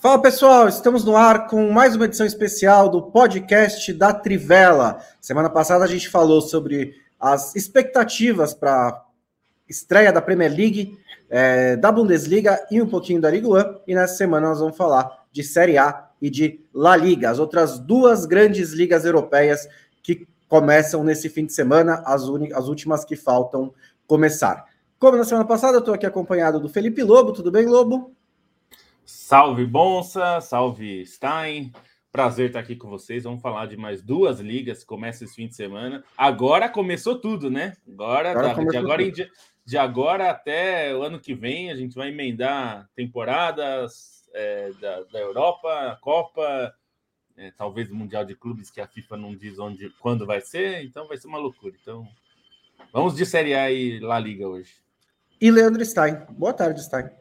Fala pessoal, estamos no ar com mais uma edição especial do podcast da Trivela. Semana passada a gente falou sobre as expectativas para estreia da Premier League, é, da Bundesliga e um pouquinho da Liga 1. E nessa semana nós vamos falar de Série A e de La Liga, as outras duas grandes ligas europeias que começam nesse fim de semana, as, as últimas que faltam começar. Como na semana passada, eu estou aqui acompanhado do Felipe Lobo. Tudo bem, Lobo? Salve Bonsa, salve Stein. Prazer estar aqui com vocês. Vamos falar de mais duas ligas. Começa esse fim de semana. Agora começou tudo, né? Agora, agora da, de, agora em, de agora até o ano que vem, a gente vai emendar temporadas é, da, da Europa, Copa, é, talvez o Mundial de Clubes, que a FIFA não diz onde, quando vai ser. Então vai ser uma loucura. Então vamos de Série A e La Liga hoje. E Leandro Stein. Boa tarde, Stein.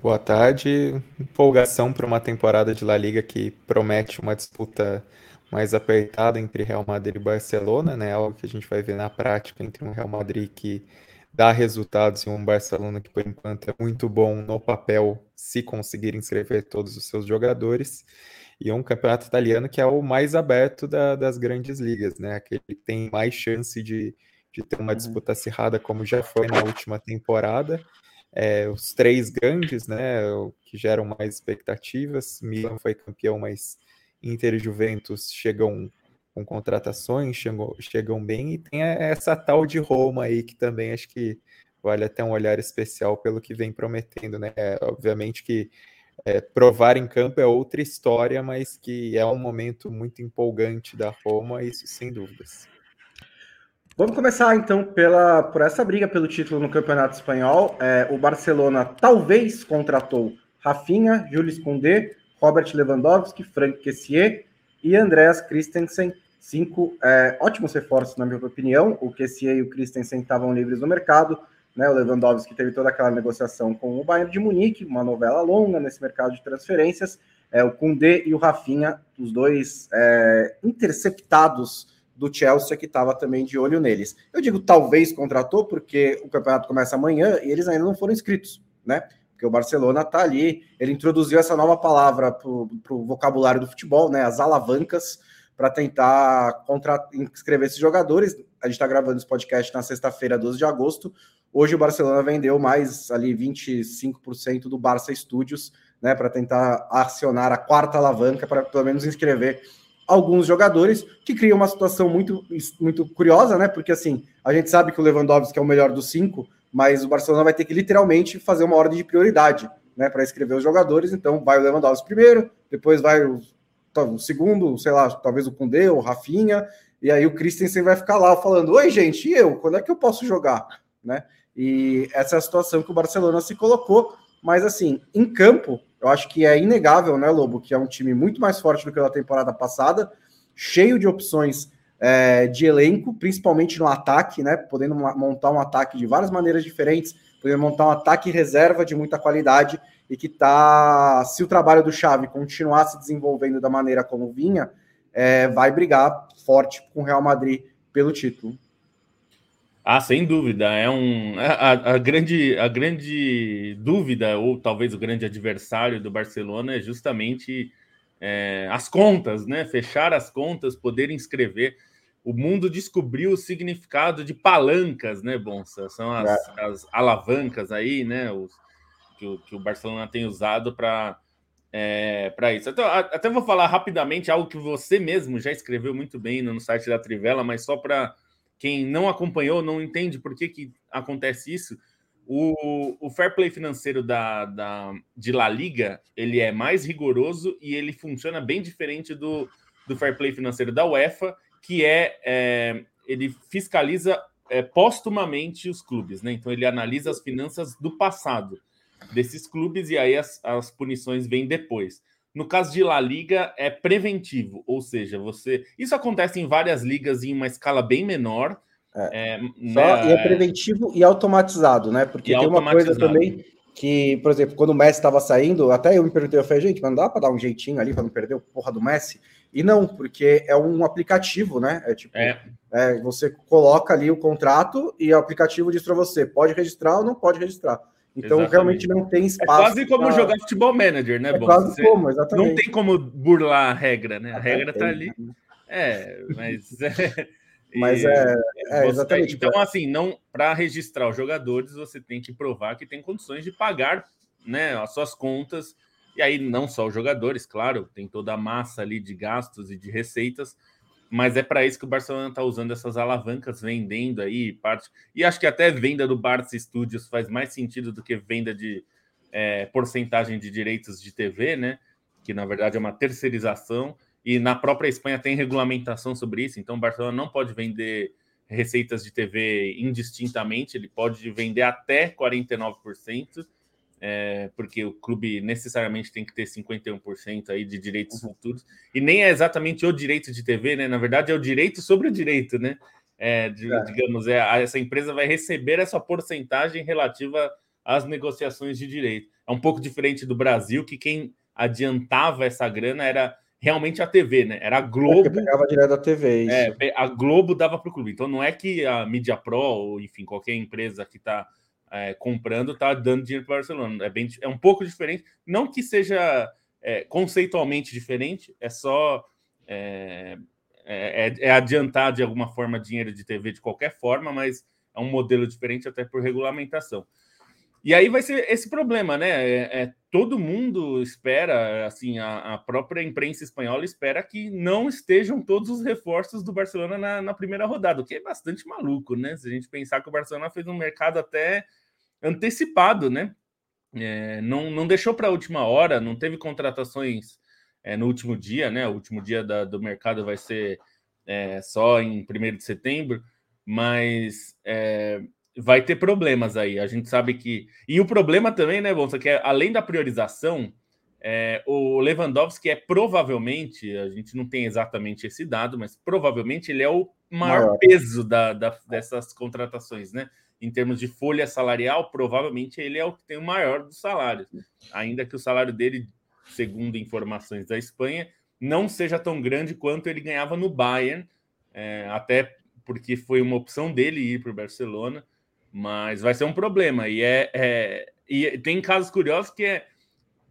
Boa tarde. Empolgação para uma temporada de La Liga que promete uma disputa mais apertada entre Real Madrid e Barcelona, né? Algo que a gente vai ver na prática entre um Real Madrid que dá resultados e um Barcelona que por enquanto é muito bom no papel, se conseguir inscrever todos os seus jogadores, e um campeonato italiano que é o mais aberto da, das grandes ligas, né? Aquele que tem mais chance de, de ter uma uhum. disputa acirrada, como já foi na última temporada é, os três grandes, né, que geram mais expectativas. Milan foi campeão, mas Inter e Juventus chegam com contratações, chegam, chegam bem, e tem essa tal de Roma aí, que também acho que vale até um olhar especial pelo que vem prometendo, né? É, obviamente que é, provar em campo é outra história, mas que é um momento muito empolgante da Roma, isso sem dúvidas. Vamos começar então pela, por essa briga pelo título no Campeonato Espanhol. É, o Barcelona talvez contratou Rafinha, Jules Koundé, Robert Lewandowski, Frank Kessier e Andreas Christensen. Cinco é, ótimos reforços, na minha opinião. O Kessier e o Christensen estavam livres no mercado. Né? O Lewandowski teve toda aquela negociação com o Bayern de Munique, uma novela longa nesse mercado de transferências. É, o Koundé e o Rafinha, os dois é, interceptados do Chelsea, que estava também de olho neles. Eu digo talvez contratou, porque o campeonato começa amanhã e eles ainda não foram inscritos, né? Porque o Barcelona está ali, ele introduziu essa nova palavra para o vocabulário do futebol, né? As alavancas, para tentar contra... inscrever esses jogadores. A gente está gravando esse podcast na sexta-feira, 12 de agosto. Hoje o Barcelona vendeu mais ali 25% do Barça Studios, né? Para tentar acionar a quarta alavanca, para pelo menos inscrever alguns jogadores, que cria uma situação muito, muito curiosa, né? Porque assim, a gente sabe que o Lewandowski é o melhor dos cinco, mas o Barcelona vai ter que literalmente fazer uma ordem de prioridade, né? Para escrever os jogadores. Então, vai o Lewandowski primeiro, depois vai o, o segundo, sei lá, talvez o Koundé ou o Rafinha, e aí o Christensen vai ficar lá falando: Oi, gente, e eu? Quando é que eu posso jogar? Né? E essa é a situação que o Barcelona se colocou. Mas assim, em campo, eu acho que é inegável, né, Lobo, que é um time muito mais forte do que da temporada passada, cheio de opções é, de elenco, principalmente no ataque, né? Podendo montar um ataque de várias maneiras diferentes, podendo montar um ataque reserva de muita qualidade e que tá, se o trabalho do Xavi continuar se desenvolvendo da maneira como vinha, é, vai brigar forte com o Real Madrid pelo título. Ah, sem dúvida. É um a, a, grande a grande dúvida ou talvez o grande adversário do Barcelona é justamente é, as contas, né? Fechar as contas, poder inscrever. O mundo descobriu o significado de palancas, né, Bonsa? São as, é. as alavancas aí, né? Os, que, o, que o Barcelona tem usado para é, para isso. Então, até vou falar rapidamente algo que você mesmo já escreveu muito bem no site da Trivela, mas só para quem não acompanhou não entende por que, que acontece isso. O, o fair play financeiro da, da, de La Liga ele é mais rigoroso e ele funciona bem diferente do, do fair play financeiro da UEFA, que é, é ele fiscaliza é, postumamente os clubes, né? Então ele analisa as finanças do passado desses clubes e aí as, as punições vêm depois. No caso de La Liga, é preventivo, ou seja, você. Isso acontece em várias ligas em uma escala bem menor. É, é, né? E é preventivo e automatizado, né? Porque e tem uma coisa também que, por exemplo, quando o Messi estava saindo, até eu me perguntei, eu falei, gente, mas não dá para dar um jeitinho ali para não perder o porra do Messi? E não, porque é um aplicativo, né? É tipo, é. É, você coloca ali o contrato e o aplicativo diz para você, pode registrar ou não pode registrar. Então exatamente. realmente não tem é espaço. É quase como pra... jogar futebol manager, né? É Bom, quase como, exatamente. Não tem como burlar a regra, né? A regra tá ali. É, mas. mas é, é exatamente. Então, assim, não para registrar os jogadores, você tem que provar que tem condições de pagar né, as suas contas. E aí, não só os jogadores, claro, tem toda a massa ali de gastos e de receitas, mas é para isso que o Barcelona está usando essas alavancas, vendendo aí parte. E acho que até venda do Barça Studios faz mais sentido do que venda de é, porcentagem de direitos de TV, né? Que na verdade é uma terceirização. E na própria Espanha tem regulamentação sobre isso, então o Barcelona não pode vender receitas de TV indistintamente, ele pode vender até 49% é, porque o clube necessariamente tem que ter 51% aí de direitos uhum. futuros, e nem é exatamente o direito de TV, né? Na verdade, é o direito sobre o direito, né? É, de, é. Digamos, é, essa empresa vai receber essa porcentagem relativa às negociações de direito. É um pouco diferente do Brasil, que quem adiantava essa grana era realmente a TV, né? Era a é, Globo. É pegava direto da TV. Isso. É, a Globo dava para o clube. Então não é que a Media Pro, ou enfim, qualquer empresa que está é, comprando está dando dinheiro para o Barcelona. É, bem, é um pouco diferente. Não que seja é, conceitualmente diferente, é só é, é, é, é, adiantar de alguma forma dinheiro de TV de qualquer forma, mas é um modelo diferente até por regulamentação. E aí vai ser esse problema, né? É, é todo mundo espera, assim, a, a, própria imprensa espanhola espera que não estejam todos os reforços do Barcelona na, na, primeira rodada, o que é bastante maluco, né? Se a gente pensar que o Barcelona fez um mercado até antecipado, né? É, não, não deixou para a última hora, não teve contratações é, no último dia, né? O último dia da, do mercado vai ser é, só em 1 de setembro, mas é, vai ter problemas aí. A gente sabe que. E o problema também, né, Bolsa, que é, além da priorização, é, o Lewandowski é provavelmente, a gente não tem exatamente esse dado, mas provavelmente ele é o maior, maior. peso da, da, dessas contratações, né? Em termos de folha salarial, provavelmente ele é o que tem o maior dos salários, ainda que o salário dele, segundo informações da Espanha, não seja tão grande quanto ele ganhava no Bayern, é, até porque foi uma opção dele ir para o Barcelona. Mas vai ser um problema. E, é, é e tem casos curiosos que é,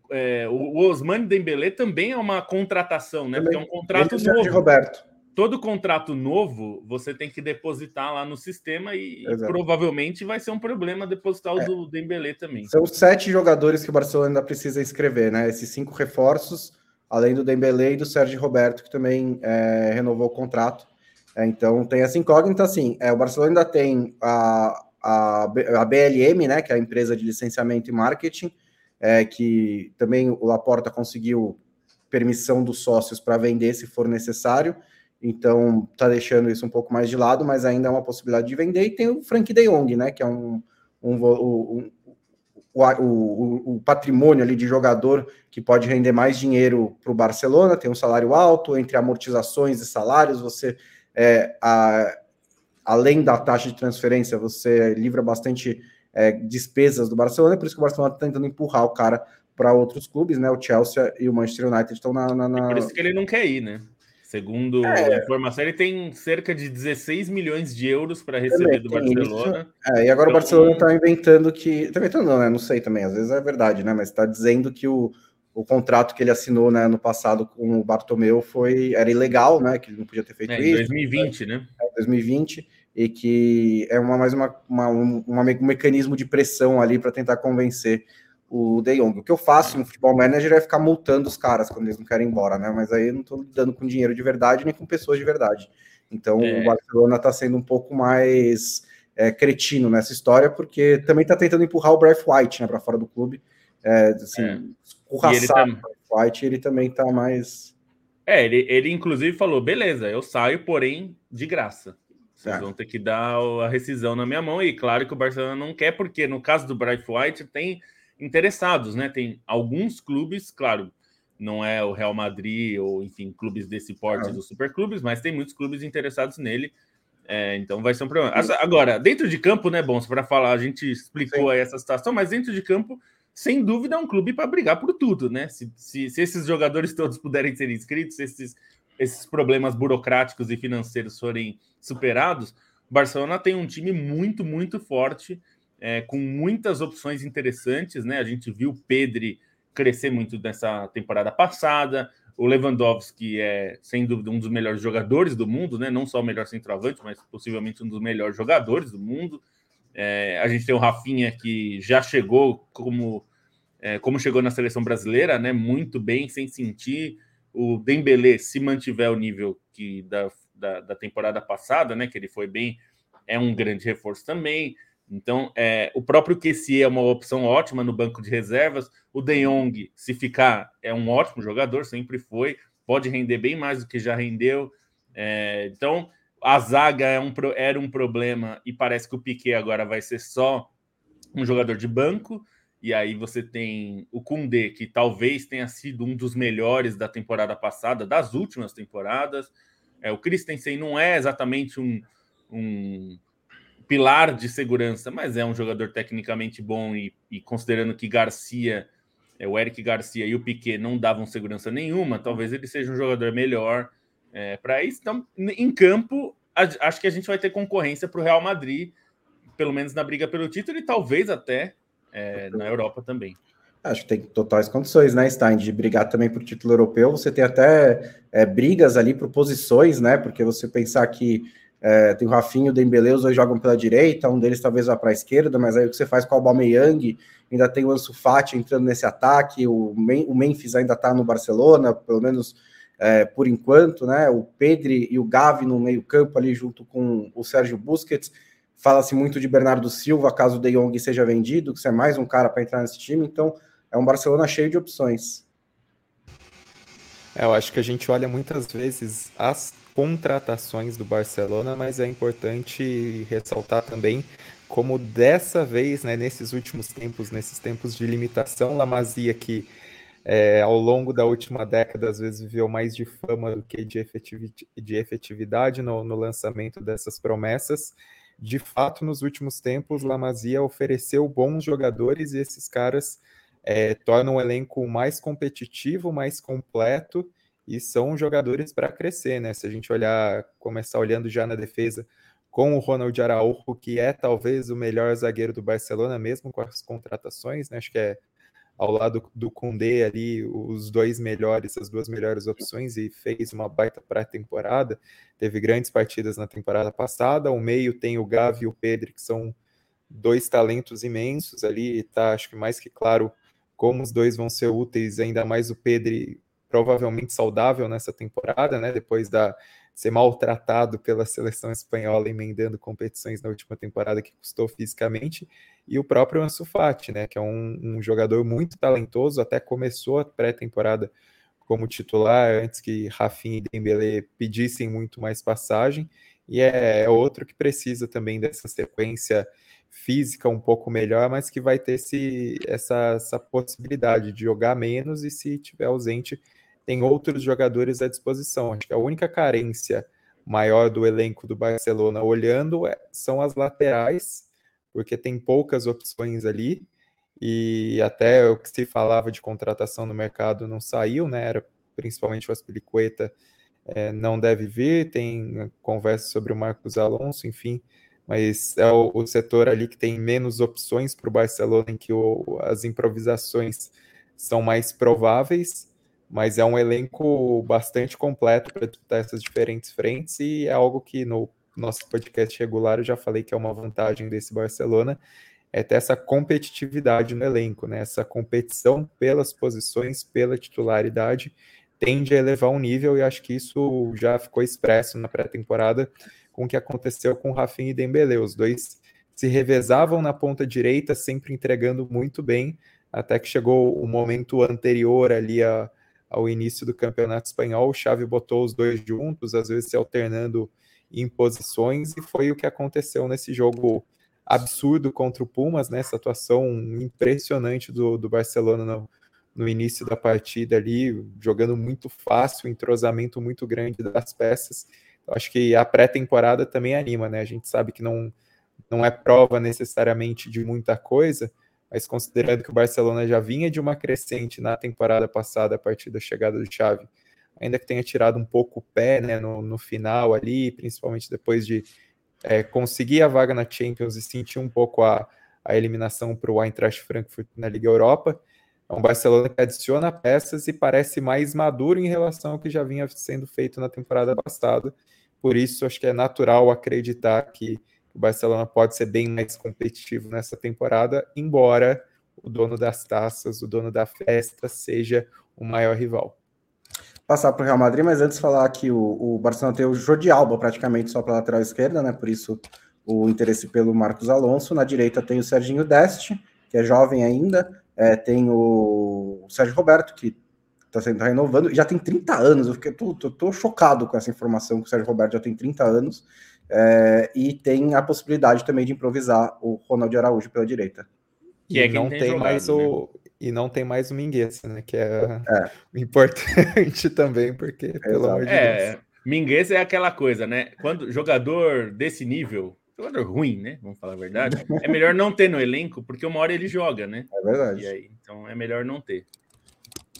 é o Osmani Dembélé também é uma contratação, né? Porque é um contrato novo. De Roberto. Todo contrato novo você tem que depositar lá no sistema e, e provavelmente vai ser um problema depositar o é. do Dembélé também. São sete jogadores que o Barcelona ainda precisa inscrever, né? Esses cinco reforços, além do Dembélé e do Sérgio Roberto, que também é, renovou o contrato. É, então tem essa incógnita, assim. É, o Barcelona ainda tem a, a, a BLM, né, que é a empresa de licenciamento e marketing, é, que também o Laporta conseguiu permissão dos sócios para vender se for necessário, então está deixando isso um pouco mais de lado, mas ainda é uma possibilidade de vender. E tem o Frank De Jong, né, que é um, um, um, o, o, o, patrimônio ali de jogador que pode render mais dinheiro para o Barcelona, tem um salário alto, entre amortizações e salários, você é, a, além da taxa de transferência, você livra bastante é, despesas do Barcelona, por isso que o Barcelona está tentando empurrar o cara para outros clubes, né? O Chelsea e o Manchester United estão na, na, na... É por isso que ele não quer ir, né? Segundo é, a informação, ele tem cerca de 16 milhões de euros para receber do Barcelona. É, e agora então, o Barcelona está inventando que. Está inventando, não, né? Não sei também, às vezes é verdade, né? Mas está dizendo que o, o contrato que ele assinou né, no passado com o Bartomeu foi era ilegal, né? Que ele não podia ter feito é, isso. Em 2020, né? É, 2020 e que é uma, mais uma, uma, um, um mecanismo de pressão ali para tentar convencer o De Jong. O que eu faço no futebol manager é ficar multando os caras quando eles não querem ir embora, né? Mas aí eu não estou lidando com dinheiro de verdade nem com pessoas de verdade. Então é. o Barcelona está sendo um pouco mais é, cretino nessa história, porque também está tentando empurrar o Breath White né, para fora do clube. É, assim, é. escorraçar o Breath White, ele também está mais. É, ele, ele inclusive falou: beleza, eu saio, porém, de graça. Vocês vão ter que dar a rescisão na minha mão. E claro que o Barcelona não quer, porque no caso do Bright White tem interessados, né? Tem alguns clubes, claro, não é o Real Madrid ou, enfim, clubes desse porte dos superclubes, mas tem muitos clubes interessados nele. É, então vai ser um problema. Agora, dentro de campo, né, bom, para falar, a gente explicou aí essa situação, mas dentro de campo, sem dúvida, é um clube para brigar por tudo, né? Se, se, se, esses jogadores todos puderem ser inscritos, se esses esses problemas burocráticos e financeiros forem superados, o Barcelona tem um time muito, muito forte é, com muitas opções interessantes, né? A gente viu o Pedri crescer muito nessa temporada passada, o Lewandowski é, sem dúvida, um dos melhores jogadores do mundo, né? Não só o melhor centroavante, mas possivelmente um dos melhores jogadores do mundo. É, a gente tem o Rafinha que já chegou como, é, como chegou na seleção brasileira, né? Muito bem, sem sentir. O Dembele, se mantiver o nível que da, da, da temporada passada, né? Que ele foi bem, é um grande reforço também. Então, é, o próprio QC é uma opção ótima no banco de reservas. O De Jong, se ficar, é um ótimo jogador, sempre foi. Pode render bem mais do que já rendeu. É, então, a zaga é um, era um problema e parece que o Piquet agora vai ser só um jogador de banco. E aí você tem o Kundê, que talvez tenha sido um dos melhores da temporada passada, das últimas temporadas. É, o Christensen não é exatamente um, um pilar de segurança, mas é um jogador tecnicamente bom e, e considerando que Garcia, é, o Eric Garcia e o Piquet não davam segurança nenhuma, talvez ele seja um jogador melhor é, para isso. Então, em campo, a, acho que a gente vai ter concorrência para o Real Madrid, pelo menos na briga pelo título e talvez até é, na Europa também. Acho que tem totais condições, né, Stein, de brigar também por título europeu. Você tem até é, brigas ali por posições, né? Porque você pensar que é, tem o Rafinho, o Dembele, os dois jogam pela direita, um deles talvez vá para a esquerda, mas aí o que você faz com o Aubameyang, ainda tem o Ansu Fati entrando nesse ataque, o, o Memphis ainda está no Barcelona, pelo menos é, por enquanto, né? O Pedri e o Gavi no meio campo ali junto com o Sérgio Busquets. Fala-se muito de Bernardo Silva, caso o De Jong seja vendido, que você é mais um cara para entrar nesse time, então é um Barcelona cheio de opções. É, eu acho que a gente olha muitas vezes as contratações do Barcelona, mas é importante ressaltar também como dessa vez, né, nesses últimos tempos, nesses tempos de limitação, La Masia que é, ao longo da última década às vezes viveu mais de fama do que de, efetividade, de efetividade no, no, lançamento dessas promessas. De fato, nos últimos tempos, La Masia ofereceu bons jogadores e esses caras é, tornam o elenco mais competitivo, mais completo e são jogadores para crescer, né? Se a gente olhar, começar olhando já na defesa com o Ronald Araújo, que é talvez o melhor zagueiro do Barcelona, mesmo com as contratações, né? Acho que é ao lado do Koundé ali, os dois melhores, as duas melhores opções, e fez uma baita pré-temporada. Teve grandes partidas na temporada passada. O meio tem o Gavi e o Pedro, que são dois talentos imensos ali, tá acho que mais que claro como os dois vão ser úteis, ainda mais o Pedro provavelmente saudável nessa temporada, né? Depois da ser maltratado pela seleção espanhola emendando competições na última temporada que custou fisicamente, e o próprio Ansu Fati, né, que é um, um jogador muito talentoso, até começou a pré-temporada como titular antes que Rafinha e Dembélé pedissem muito mais passagem, e é, é outro que precisa também dessa sequência física um pouco melhor, mas que vai ter esse, essa, essa possibilidade de jogar menos e se tiver ausente tem outros jogadores à disposição. Acho que a única carência maior do elenco do Barcelona olhando é, são as laterais, porque tem poucas opções ali. E até o que se falava de contratação no mercado não saiu, né? Era principalmente o Aspilicueta é, não deve vir, tem conversa sobre o Marcos Alonso, enfim, mas é o, o setor ali que tem menos opções para o Barcelona, em que o, as improvisações são mais prováveis mas é um elenco bastante completo para disputar essas diferentes frentes e é algo que no nosso podcast regular eu já falei que é uma vantagem desse Barcelona, é ter essa competitividade no elenco, né? Essa competição pelas posições, pela titularidade, tende a elevar um nível e acho que isso já ficou expresso na pré-temporada com o que aconteceu com Rafinha e Dembélé. Os dois se revezavam na ponta direita, sempre entregando muito bem, até que chegou o momento anterior ali a ao início do campeonato espanhol. O Xavi botou os dois juntos, às vezes se alternando em posições, e foi o que aconteceu nesse jogo absurdo contra o Pumas, né? Atuação impressionante do, do Barcelona no, no início da partida ali, jogando muito fácil, entrosamento muito grande das peças. Acho que a pré-temporada também anima, né? A gente sabe que não, não é prova necessariamente de muita coisa, mas considerando que o Barcelona já vinha de uma crescente na temporada passada a partir da chegada do Xavi, ainda que tenha tirado um pouco o pé né, no, no final ali, principalmente depois de é, conseguir a vaga na Champions e sentir um pouco a, a eliminação para o Eintracht Frankfurt na Liga Europa. É um Barcelona que adiciona peças e parece mais maduro em relação ao que já vinha sendo feito na temporada passada. Por isso, acho que é natural acreditar que o Barcelona pode ser bem mais competitivo nessa temporada, embora o dono das taças, o dono da festa, seja o maior rival. Passar para o Real Madrid, mas antes falar que o, o Barcelona tem o Jordi Alba praticamente só para lateral esquerda, né? Por isso o interesse pelo Marcos Alonso. Na direita tem o Serginho Deste, que é jovem ainda. É, tem o Sérgio Roberto, que está sendo tá renovando, já tem 30 anos. Eu fiquei, tô, tô, tô, chocado com essa informação que o Sérgio Roberto já tem 30 anos. É, e tem a possibilidade também de improvisar o Ronaldo Araújo pela direita. Que é não tem, tem jogado, mais né? o e não tem mais o Mingueza, né? Que é, é. importante também, porque Exato. pelo amor de é, Deus. Mingueza é aquela coisa, né? Quando jogador desse nível, jogador ruim, né? Vamos falar a verdade, é melhor não ter no elenco, porque uma hora ele joga, né? É verdade. Aí, então é melhor não ter.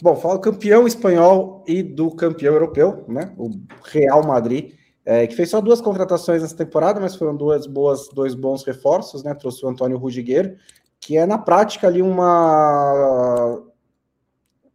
Bom, fala campeão espanhol e do campeão europeu, né? O Real Madrid, é, que fez só duas contratações nessa temporada, mas foram duas boas, dois bons reforços, né? Trouxe o Antônio Rudiger que é na prática ali uma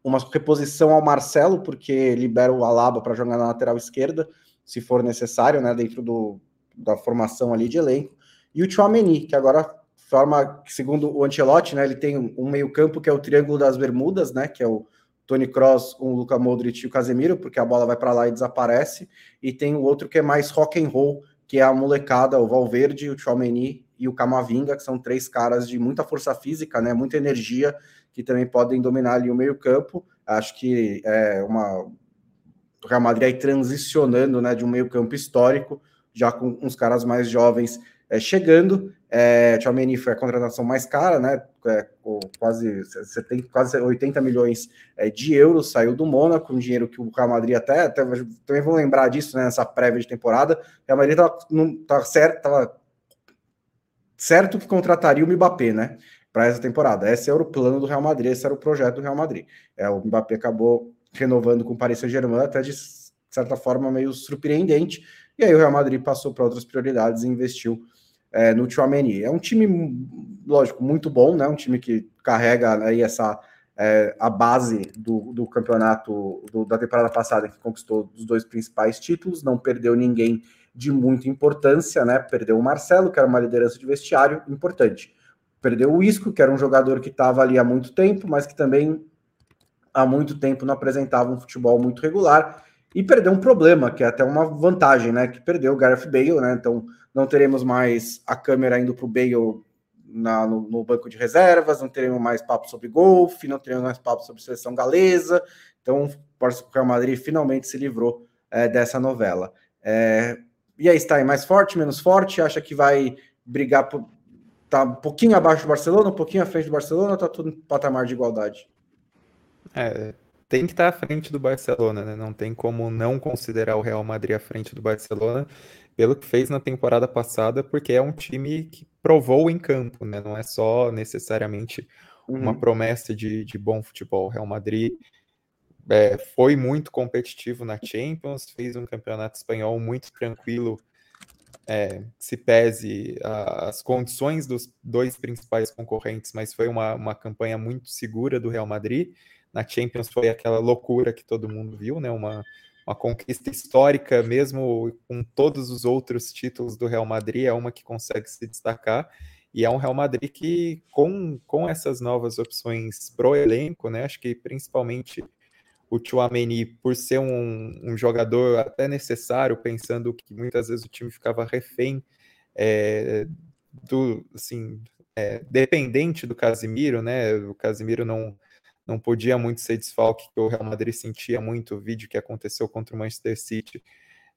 uma reposição ao Marcelo, porque libera o Alaba para jogar na lateral esquerda, se for necessário, né, dentro do, da formação ali de elenco. E o Chouameni, que agora forma, segundo o Ancelotti, né, ele tem um meio-campo que é o Triângulo das Bermudas, né, que é o Tony Cross, o Luca Modric e o Casemiro, porque a bola vai para lá e desaparece, e tem o outro que é mais rock and roll, que é a molecada, o Valverde, o Chouameni e o Camavinga, que são três caras de muita força física, né, muita energia, que também podem dominar ali o meio-campo. Acho que é uma o Real Madrid aí transicionando, né, de um meio-campo histórico, já com uns caras mais jovens é, chegando. É, Tchouameni foi a contratação mais cara, né? É, quase, 70, quase 80 milhões é, de euros, saiu do Mônaco, um dinheiro que o Real Madrid até, até também vão lembrar disso né, nessa prévia de temporada. O Real Madrid estava tá certo, tava certo que contrataria o Mbappé, né? Para essa temporada. Esse era o plano do Real Madrid, esse era o projeto do Real Madrid. É, o Mbappé acabou renovando com o Paris Saint-Germain, até de certa forma meio surpreendente. E aí o Real Madrid passou para outras prioridades e investiu é, no Chouameni. É um time, lógico, muito bom, né? Um time que carrega aí essa é, a base do, do campeonato do, da temporada passada, que conquistou os dois principais títulos, não perdeu ninguém de muita importância, né? Perdeu o Marcelo, que era uma liderança de vestiário importante. Perdeu o Isco, que era um jogador que estava ali há muito tempo, mas que também há muito tempo não apresentava um futebol muito regular. E perdeu um problema, que é até uma vantagem, né? Que perdeu o Gareth Bale, né? Então não teremos mais a câmera indo para o Bale na, no, no, banco de reservas, não teremos mais papo sobre golfe, não teremos mais papo sobre seleção galesa. Então, o Real Madrid finalmente se livrou é, dessa novela. É, e aí, está aí mais forte, menos forte? Acha que vai brigar por. Tá um pouquinho abaixo do Barcelona, um pouquinho à frente do Barcelona, ou tá tudo em patamar de igualdade? É, tem que estar à frente do Barcelona, né? Não tem como não considerar o Real Madrid à frente do Barcelona pelo que fez na temporada passada, porque é um time que provou em campo, né? Não é só necessariamente uma uhum. promessa de, de bom futebol. O Real Madrid é, foi muito competitivo na Champions, fez um campeonato espanhol muito tranquilo, é, se pese a, as condições dos dois principais concorrentes, mas foi uma, uma campanha muito segura do Real Madrid. Na Champions foi aquela loucura que todo mundo viu, né? Uma, uma conquista histórica, mesmo com todos os outros títulos do Real Madrid, é uma que consegue se destacar. E é um Real Madrid que, com, com essas novas opções pro elenco, né? Acho que principalmente o Chouameni, por ser um, um, jogador até necessário, pensando que muitas vezes o time ficava refém é, do, assim, é, dependente do Casimiro, né? O Casimiro não, não podia muito ser desfalque, que o Real Madrid sentia muito o vídeo que aconteceu contra o Manchester City.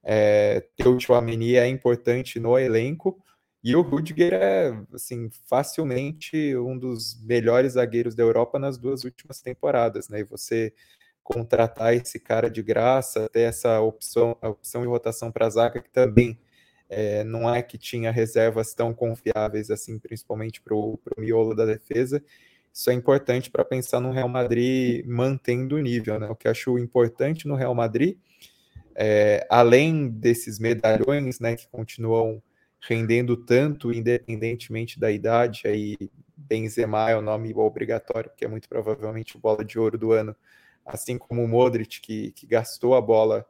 É, ter o Chouameni é importante no elenco, e o Rudiger é, assim, facilmente um dos melhores zagueiros da Europa nas duas últimas temporadas, né? E você contratar esse cara de graça, ter essa opção, a opção de rotação para a zaga, que também é, não é que tinha reservas tão confiáveis assim, principalmente para o miolo da defesa. Isso é importante para pensar no Real Madrid mantendo o nível, né? O que acho importante no Real Madrid, é, além desses medalhões, né, que continuam rendendo tanto, independentemente da idade, aí Benzema é o nome obrigatório, que é muito provavelmente o bola de ouro do ano, assim como o Modric, que, que gastou a bola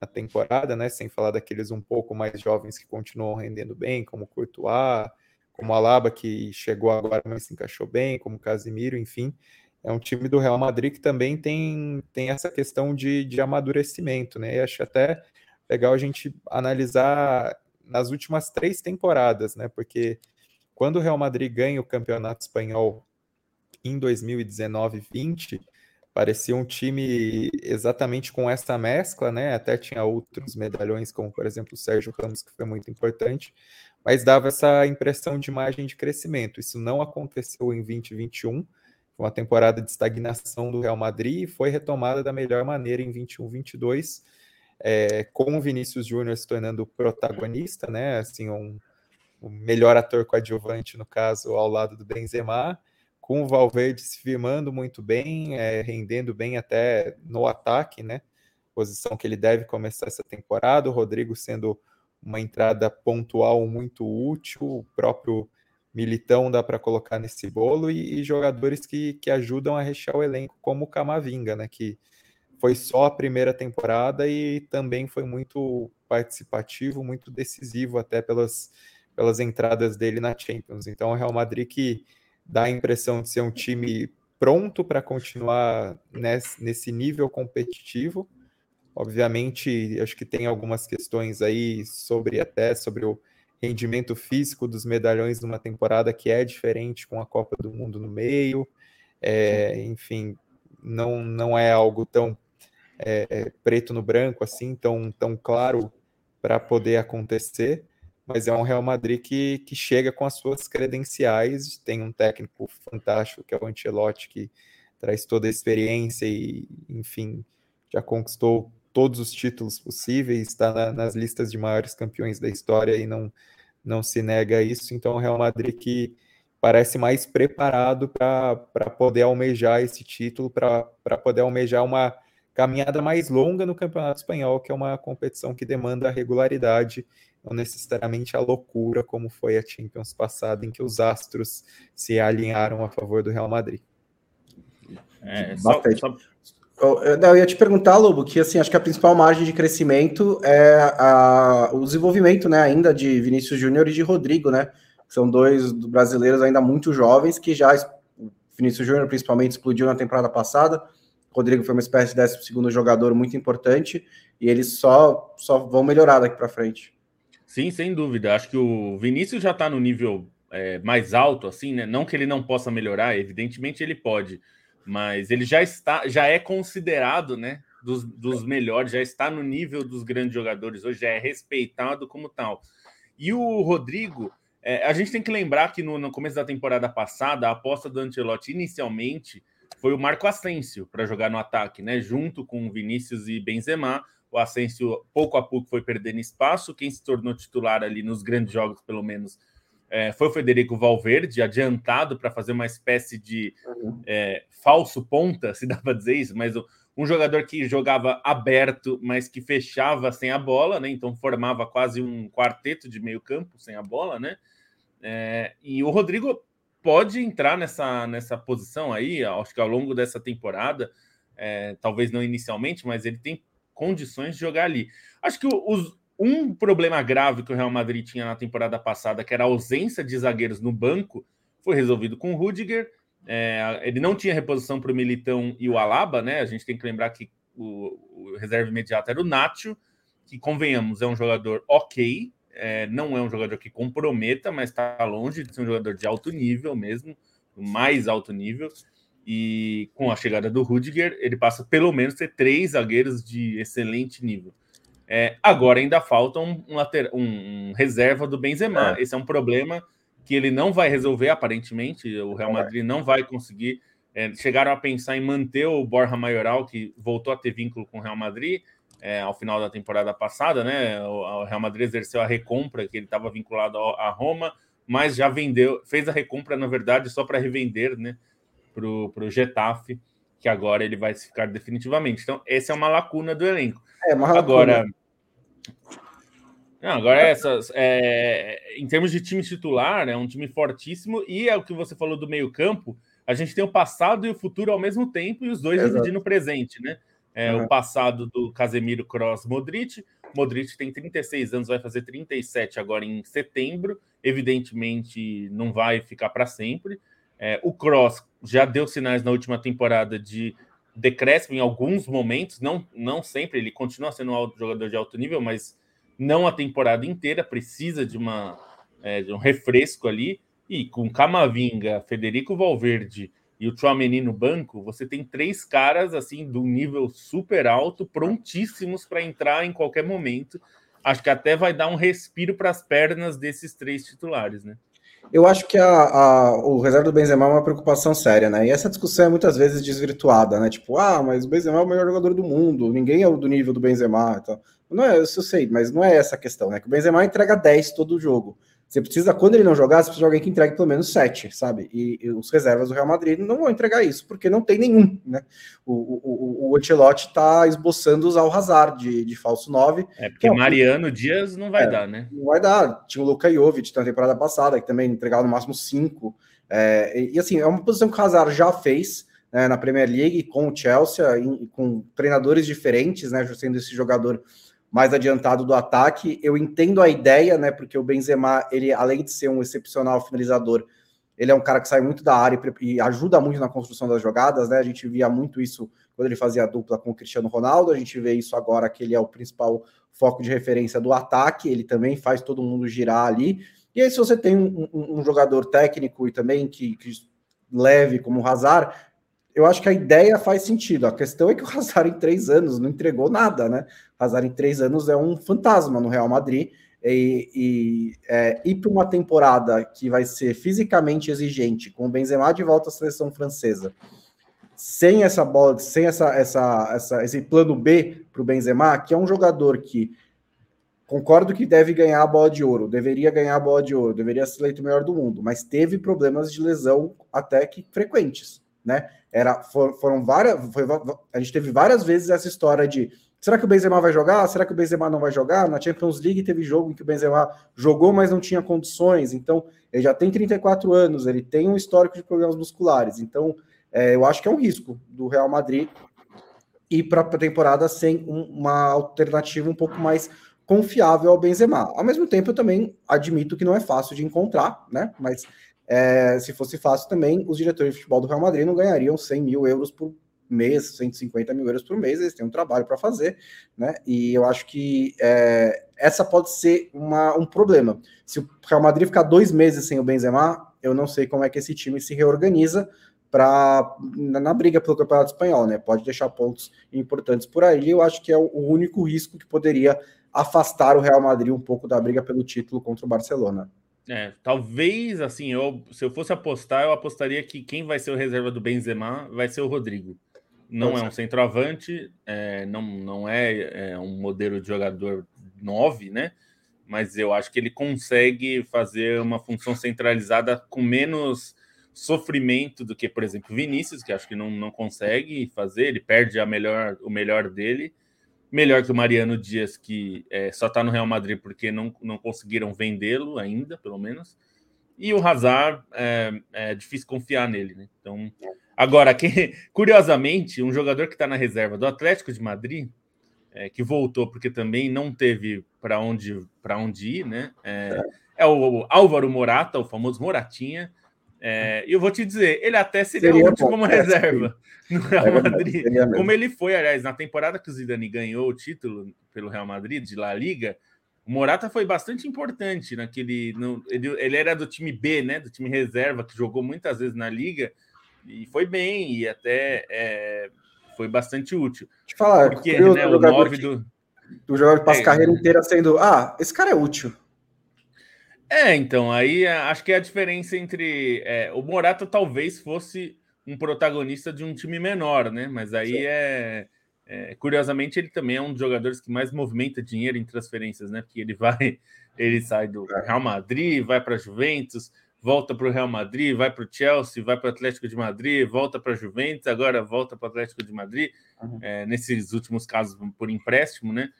na temporada, né? Sem falar daqueles um pouco mais jovens que continuam rendendo bem, como Courtois, como Alaba, que chegou agora, mas se encaixou bem, como Casimiro, enfim. É um time do Real Madrid que também tem, tem essa questão de, de amadurecimento, né? E acho até legal a gente analisar nas últimas três temporadas, né? Porque quando o Real Madrid ganha o campeonato espanhol em 2019-20, parecia um time exatamente com essa mescla, né? Até tinha outros medalhões, como por exemplo o Sérgio Ramos, que foi muito importante, mas dava essa impressão de imagem de crescimento. Isso não aconteceu em 2021, foi uma temporada de estagnação do Real Madrid e foi retomada da melhor maneira em 21-22, é, com o Vinícius Júnior se tornando protagonista, né? Assim, um, um melhor ator coadjuvante, no caso, ao lado do Benzema, com o Valverde se firmando muito bem, é, rendendo bem até no ataque, né? Posição que ele deve começar essa temporada, o Rodrigo sendo uma entrada pontual muito útil, o próprio Militão dá para colocar nesse bolo e, e, jogadores que, que ajudam a rechear o elenco, como o Camavinga, né? Que foi só a primeira temporada e também foi muito participativo, muito decisivo até pelas, pelas entradas dele na Champions. Então, o Real Madrid que dá a impressão de ser um time pronto para continuar nesse, nesse nível competitivo. Obviamente, acho que tem algumas questões aí sobre até sobre o rendimento físico dos medalhões numa temporada que é diferente com a Copa do Mundo no meio. É, enfim, não, não é algo tão é, é, preto no branco, assim, tão, tão claro para poder acontecer, mas é um Real Madrid que, que chega com as suas credenciais, tem um técnico fantástico que é o Ancelotti, que traz toda a experiência e, enfim, já conquistou todos os títulos possíveis, está na, nas listas de maiores campeões da história e não, não se nega a isso. Então, o Real Madrid que parece mais preparado para poder almejar esse título, para poder almejar uma caminhada mais longa no Campeonato Espanhol, que é uma competição que demanda regularidade, não necessariamente a loucura, como foi a Champions passada, em que os astros se alinharam a favor do Real Madrid. É, só, só... Eu, ia te perguntar, Lobo, que assim, acho que a principal margem de crescimento é a, o desenvolvimento né, ainda de Vinícius Júnior e de Rodrigo, né? São dois brasileiros ainda muito jovens que já Vinícius Júnior principalmente explodiu na temporada passada Rodrigo foi uma espécie de 12 jogador muito importante e eles só, só vão melhorar daqui para frente. Sim, sem dúvida. Acho que o Vinícius já está no nível é, mais alto, assim, né? Não que ele não possa melhorar, evidentemente ele pode, mas ele já está, já é considerado, né? Dos, dos melhores, já está no nível dos grandes jogadores hoje, já é respeitado como tal. E o Rodrigo, é, a gente tem que lembrar que no, no começo da temporada passada, a aposta do Ancelotti inicialmente foi o Marco Asensio para jogar no ataque, né? Junto com Vinícius e Benzema. O Asensio, pouco a pouco, foi perdendo espaço. Quem se tornou titular ali nos grandes jogos, pelo menos, é, foi o Federico Valverde, adiantado para fazer uma espécie de uhum. é, falso ponta, se dá para dizer isso, mas um jogador que jogava aberto, mas que fechava sem a bola, né? Então formava quase um quarteto de meio campo sem a bola, né? É, e o Rodrigo pode entrar nessa, nessa posição aí, acho que ao longo dessa temporada, é, talvez não inicialmente, mas ele tem condições de jogar ali. Acho que os, um problema grave que o Real Madrid tinha na temporada passada, que era a ausência de zagueiros no banco, foi resolvido com o Rudiger. É, ele não tinha reposição para o Militão e o Alaba, né? A gente tem que lembrar que o, o reserva imediato era o Nacho, que convenhamos, é um jogador ok, é, não é um jogador que comprometa, mas está longe de ser um jogador de alto nível mesmo, mais alto nível. E com a chegada do Rudiger, ele passa pelo menos ter três zagueiros de excelente nível. É, agora ainda falta um, um, um, reserva do Benzema. É. Esse é um problema que ele não vai resolver, aparentemente. O Real Madrid não vai conseguir. É, chegaram a pensar em manter o Borja Maioral, que voltou a ter vínculo com o Real Madrid, é, ao final da temporada passada, né? O, Real Madrid exerceu a recompra, que ele estava vinculado a Roma, mas já vendeu, fez a recompra, na verdade, só para revender, né? Para o Getafe, que agora ele vai se ficar definitivamente. Então, essa é uma lacuna do elenco. É uma lacuna. Agora, Não, agora essas, é, em termos de time titular, é um time fortíssimo e é o que você falou do meio campo. A gente tem o passado e o futuro ao mesmo tempo e os dois Exato. dividindo o presente, né? É, uhum. O passado do Casemiro Cross Modric. Modric tem 36 anos, vai fazer 37 agora em setembro. Evidentemente, não vai ficar para sempre. É, o Cross já deu sinais na última temporada de decréscimo em alguns momentos, não, não sempre, ele continua sendo um jogador de alto nível, mas não a temporada inteira, precisa de, uma, é, de um refresco ali. E com Camavinga, Federico Valverde e o Chouameni no banco, você tem três caras assim do nível super alto, prontíssimos para entrar em qualquer momento. Acho que até vai dar um respiro para as pernas desses três titulares, né? Eu acho que a, a, o reserva do Benzema é uma preocupação séria, né? E essa discussão é muitas vezes desvirtuada, né? Tipo, ah, mas o Benzema é o melhor jogador do mundo, ninguém é do nível do Benzema. Então, não é, eu sei, mas não é essa a questão, né? Que o Benzema entrega 10 todo jogo. Você precisa, quando ele não jogar, você precisa de alguém que entregue pelo menos sete, sabe? E, e, os reservas do Real Madrid não vão entregar isso, porque não tem nenhum, né? O, o, o, o Ancelotti está esboçando usar o Hazard de, de falso 9. É, porque é, Mariano Dias não vai é, dar, né? Não vai dar. Tinha o Luka Jovic na temporada passada, que também entregava no máximo cinco. É, e, e, assim, é uma posição que o Hazard já fez né, na Premier League com o Chelsea, em, com treinadores diferentes, né? Sendo esse jogador mais adiantado do ataque. Eu entendo a ideia, né? Porque o Benzema, ele além de ser um excepcional finalizador, ele é um cara que sai muito da área e, ajuda muito na construção das jogadas, né? A gente via muito isso quando ele fazia a dupla com o Cristiano Ronaldo. A gente vê isso agora que ele é o principal foco de referência do ataque. Ele também faz todo mundo girar ali. E aí, se você tem um, um, um jogador técnico e também que, que leve como o Hazard, eu acho que a ideia faz sentido. A questão é que o Hazard em três anos não entregou nada, né? O Hazard em três anos é um fantasma no Real Madrid. E, e é, ir para uma temporada que vai ser fisicamente exigente, com o Benzema de volta à seleção francesa, sem essa bola, sem essa, essa, essa esse plano B para o Benzema, que é um jogador que concordo que deve ganhar a bola de ouro, deveria ganhar a bola de ouro, deveria ser eleito o melhor do mundo, mas teve problemas de lesão até que frequentes, né? Era, for, foram várias. Foi, a gente teve várias vezes essa história de será que o Benzema vai jogar? Será que o Benzema não vai jogar? Na Champions League teve jogo em que o Benzema jogou, mas não tinha condições. Então, ele já tem 34 anos, ele tem um histórico de problemas musculares. Então, é, eu acho que é um risco do Real Madrid ir para a temporada sem um, uma alternativa um pouco mais confiável ao Benzema. Ao mesmo tempo, eu também admito que não é fácil de encontrar, né? Mas é, se fosse fácil também, os diretores de futebol do Real Madrid não ganhariam 100 mil euros por mês, 150 mil euros por mês, eles têm um trabalho para fazer, né? E eu acho que é, essa pode ser uma, um problema. Se o Real Madrid ficar dois meses sem o Benzema, eu não sei como é que esse time se reorganiza para na, na, briga pelo Campeonato Espanhol, né? Pode deixar pontos importantes por aí. Eu acho que é o, o único risco que poderia afastar o Real Madrid um pouco da briga pelo título contra o Barcelona. É, talvez, assim, eu, se eu fosse apostar, eu apostaria que quem vai ser o reserva do Benzema vai ser o Rodrigo. Não Nossa. é um centroavante, é, não, não é, é, um modelo de jogador 9, né? Mas eu acho que ele consegue fazer uma função centralizada com menos sofrimento do que, por exemplo, Vinícius, que acho que não, não consegue fazer, ele perde a melhor, o melhor dele melhor que o Mariano Dias, que é, só está no Real Madrid porque não, não conseguiram vendê-lo ainda, pelo menos. E o Hazard, é, é difícil confiar nele, né? Então, agora, que, curiosamente, um jogador que está na reserva do Atlético de Madrid, é, que voltou porque também não teve para onde, onde ir, né? É, é, o Álvaro Morata, o famoso Moratinha, é, e eu vou te dizer, ele até seria, seria útil como é, reserva no Real é Madrid. Como ele foi, aliás, na temporada que o Zidane ganhou o título pelo Real Madrid, de La Liga, o Morata foi bastante importante naquele. No, ele, ele era do time B, né? Do time reserva, que jogou muitas vezes na Liga, e foi bem, e até é, foi bastante útil. Deixa eu falar, porque né, o 9 do. O jogador passa a é, carreira inteira sendo. Ah, esse cara é útil. É, então, aí é, acho que é a diferença entre. É, o Morata talvez fosse um protagonista de um time menor, né? Mas aí é, é, Curiosamente, ele também é um dos jogadores que mais movimenta dinheiro em transferências, né? Porque ele vai, ele sai do é. Real Madrid, vai para Juventus, volta para o Real Madrid, vai para o Chelsea, vai para o Atlético de Madrid, volta para Juventus, agora volta para o Atlético de Madrid, uhum. é, nesses últimos casos por empréstimo, né?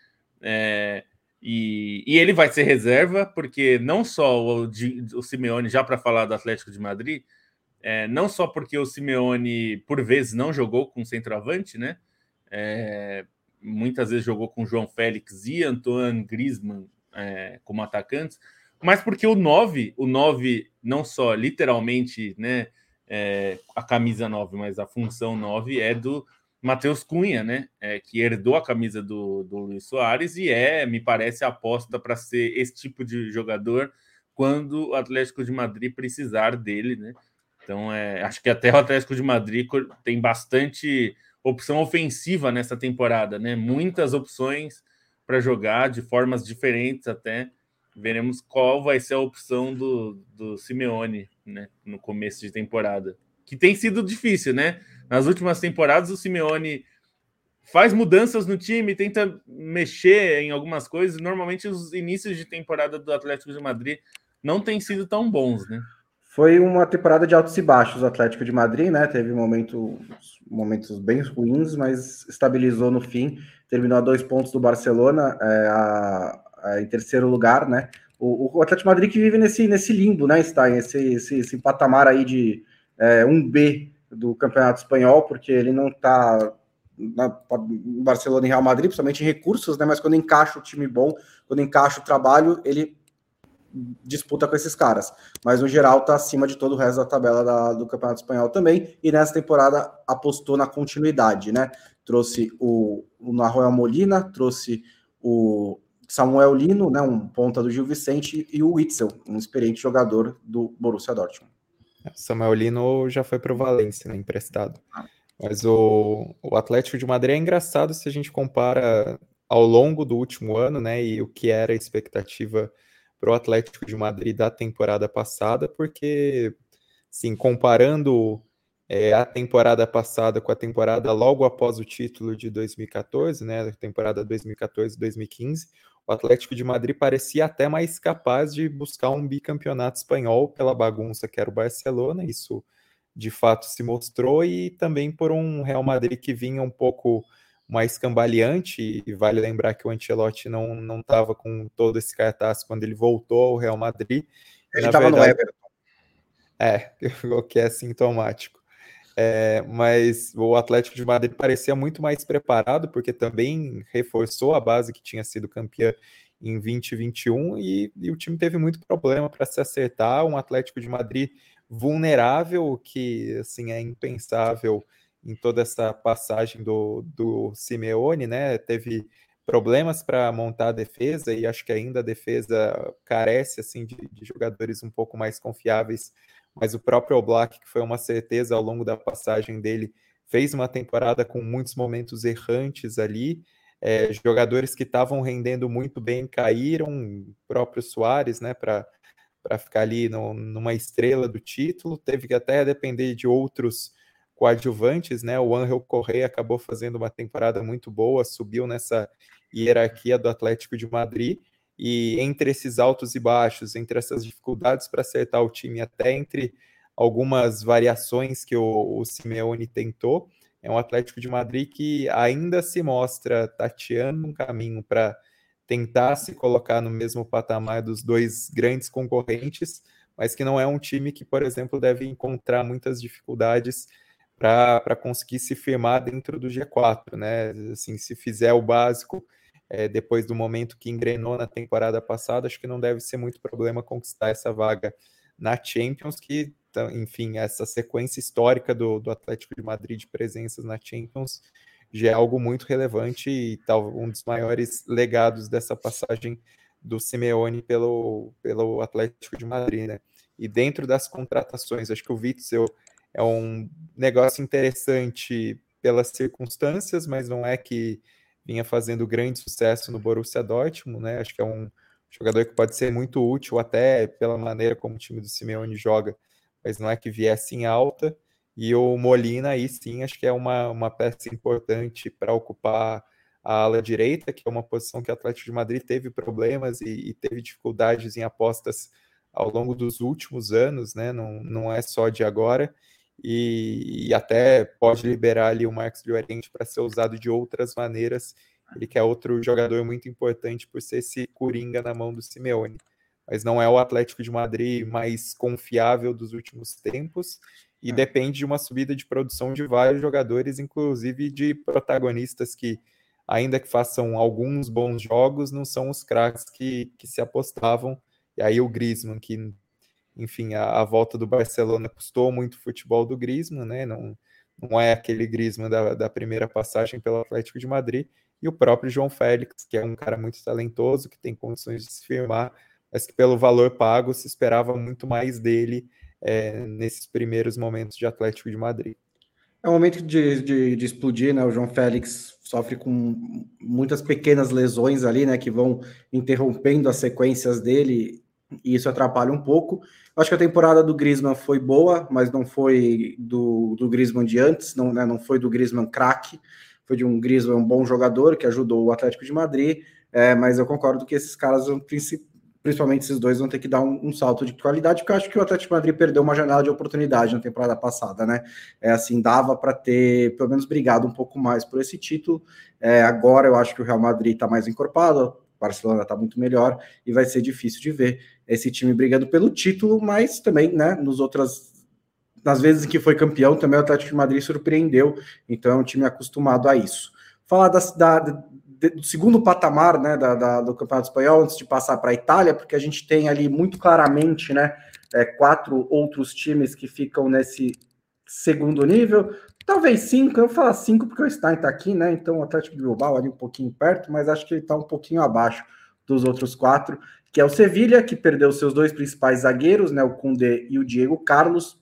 É, E, e ele vai ser reserva, porque não só o, o Simeone, já para falar do Atlético de Madrid, é, não só porque o Simeone, por vezes, não jogou com centroavante, né? É, muitas vezes jogou com João Félix e Antoine Griezmann é, como atacantes, mas porque o 9, o 9 não só literalmente, né, é, a camisa 9, mas a função 9 é do Matheus Cunha, né, é, que herdou a camisa do, do Luiz Soares e é, me parece, a aposta para ser esse tipo de jogador quando o Atlético de Madrid precisar dele, né? Então, é, acho que até o Atlético de Madrid tem bastante opção ofensiva nessa temporada, né? Muitas opções para jogar de formas diferentes até veremos qual vai ser a opção do, do Simeone né, no começo de temporada. Que tem sido difícil, né? Nas últimas temporadas, o Simeone faz mudanças no time, tenta mexer em algumas coisas. Normalmente, os inícios de temporada do Atlético de Madrid não têm sido tão bons, né? Foi uma temporada de altos e baixos o Atlético de Madrid, né? Teve momentos, momentos bem ruins, mas estabilizou no fim. Terminou a dois pontos do Barcelona. É, a, em terceiro lugar, né? O, o Atlético Madrid que vive nesse, nesse limbo, né, Stein? Esse, esse, esse patamar aí de é, um B do Campeonato Espanhol, porque ele não está na Barcelona e Real Madrid, principalmente em recursos, né? Mas quando encaixa o time bom, quando encaixa o trabalho, ele disputa com esses caras. Mas no geral tá acima de todo o resto da tabela da, do Campeonato Espanhol também. E nessa temporada apostou na continuidade, né? Trouxe o, o Nahuel Molina, trouxe o Samuel Lino, né, um ponta do Gil Vicente, e o Witzel, um experiente jogador do Borussia Dortmund. Samuel Lino já foi para o Valência, né, emprestado. Mas o, o Atlético de Madrid é engraçado se a gente compara ao longo do último ano, né, e o que era a expectativa para o Atlético de Madrid da temporada passada, porque, sim, comparando é, a temporada passada com a temporada logo após o título de 2014, né, a temporada 2014-2015, o Atlético de Madrid parecia até mais capaz de buscar um bicampeonato espanhol pela bagunça que era o Barcelona, isso de fato se mostrou, e também por um Real Madrid que vinha um pouco mais cambaleante, e vale lembrar que o Ancelotti não estava com todo esse cartaz quando ele voltou ao Real Madrid. Ele estava no Everton. É, o que é sintomático. É, mas o Atlético de Madrid parecia muito mais preparado, porque também reforçou a base que tinha sido campeã em 2021 e, e o time teve muito problema para se acertar. Um Atlético de Madrid vulnerável, que assim é impensável em toda essa passagem do, do Simeone, né? Teve problemas para montar a defesa e acho que ainda a defesa carece assim de, de jogadores um pouco mais confiáveis mas o próprio Oblak, que foi uma certeza ao longo da passagem dele, fez uma temporada com muitos momentos errantes ali. É, jogadores que estavam rendendo muito bem caíram, o próprio Soares, né, para ficar ali no, numa estrela do título, teve que até depender de outros coadjuvantes, né? O Angel Correa acabou fazendo uma temporada muito boa, subiu nessa hierarquia do Atlético de Madrid e entre esses altos e baixos, entre essas dificuldades para acertar o time, até entre algumas variações que o, o Simeone tentou, é um Atlético de Madrid que ainda se mostra tateando um caminho para tentar se colocar no mesmo patamar dos dois grandes concorrentes, mas que não é um time que, por exemplo, deve encontrar muitas dificuldades para conseguir se firmar dentro do G4, né? Assim, se fizer o básico é, depois do momento que engrenou na temporada passada, acho que não deve ser muito problema conquistar essa vaga na Champions, que, enfim, essa sequência histórica do, do Atlético de Madrid de presenças na Champions já é algo muito relevante e tal, um dos maiores legados dessa passagem do Simeone pelo, pelo Atlético de Madrid, né? E dentro das contratações, acho que o Witzel é um negócio interessante pelas circunstâncias, mas não é que vinha fazendo grande sucesso no Borussia Dortmund, né? Acho que é um jogador que pode ser muito útil até pela maneira como o time do Simeone joga, mas não é que viesse em alta. E o Molina aí sim, acho que é uma, uma peça importante para ocupar a ala direita, que é uma posição que o Atlético de Madrid teve problemas e, e teve dificuldades em apostas ao longo dos últimos anos, né? Não, não é só de agora e, e até pode liberar ali o Marcos Llorente para ser usado de outras maneiras ele quer outro jogador muito importante por ser esse coringa na mão do Simeone. Mas não é o Atlético de Madrid mais confiável dos últimos tempos e é. depende de uma subida de produção de vários jogadores, inclusive de protagonistas que, ainda que façam alguns bons jogos, não são os craques que, que se apostavam. E aí o Griezmann, que, enfim, a, a volta do Barcelona custou muito o futebol do Griezmann, né? Não, não é aquele Griezmann da, da primeira passagem pelo Atlético de Madrid. E o próprio João Félix, que é um cara muito talentoso, que tem condições de se firmar, mas que pelo valor pago se esperava muito mais dele é, nesses primeiros momentos de Atlético de Madrid. É um momento de, de, de, explodir, né? O João Félix sofre com muitas pequenas lesões ali, né? Que vão interrompendo as sequências dele e isso atrapalha um pouco. Acho que a temporada do Griezmann foi boa, mas não foi do, do Griezmann de antes, não, né? não foi do Griezmann craque, foi de um Griezmann bom jogador que ajudou o Atlético de Madrid. É, mas eu concordo que esses caras principalmente esses dois vão ter que dar um, um, salto de qualidade, porque eu acho que o Atlético Madrid perdeu uma janela de oportunidade na temporada passada, né? É assim, dava para ter pelo menos brigado um pouco mais por esse título. É, agora eu acho que o Real Madrid está mais encorpado, o Barcelona está muito melhor e vai ser difícil de ver esse time brigando pelo título, mas também, né, nos outras nas vezes que foi campeão, também o Atlético de Madrid surpreendeu, então é um time acostumado a isso. Falar da, da, do segundo patamar né, da, da, do Campeonato Espanhol, antes de passar para a Itália, porque a gente tem ali muito claramente né, é, quatro outros times que ficam nesse segundo nível, talvez cinco, eu vou falar cinco porque o Stein está aqui, né? Então o Atlético Bilbao ali um pouquinho perto, mas acho que ele está um pouquinho abaixo dos outros quatro, que é o Sevilha, que perdeu seus dois principais zagueiros, né? O Kunde e o Diego Carlos,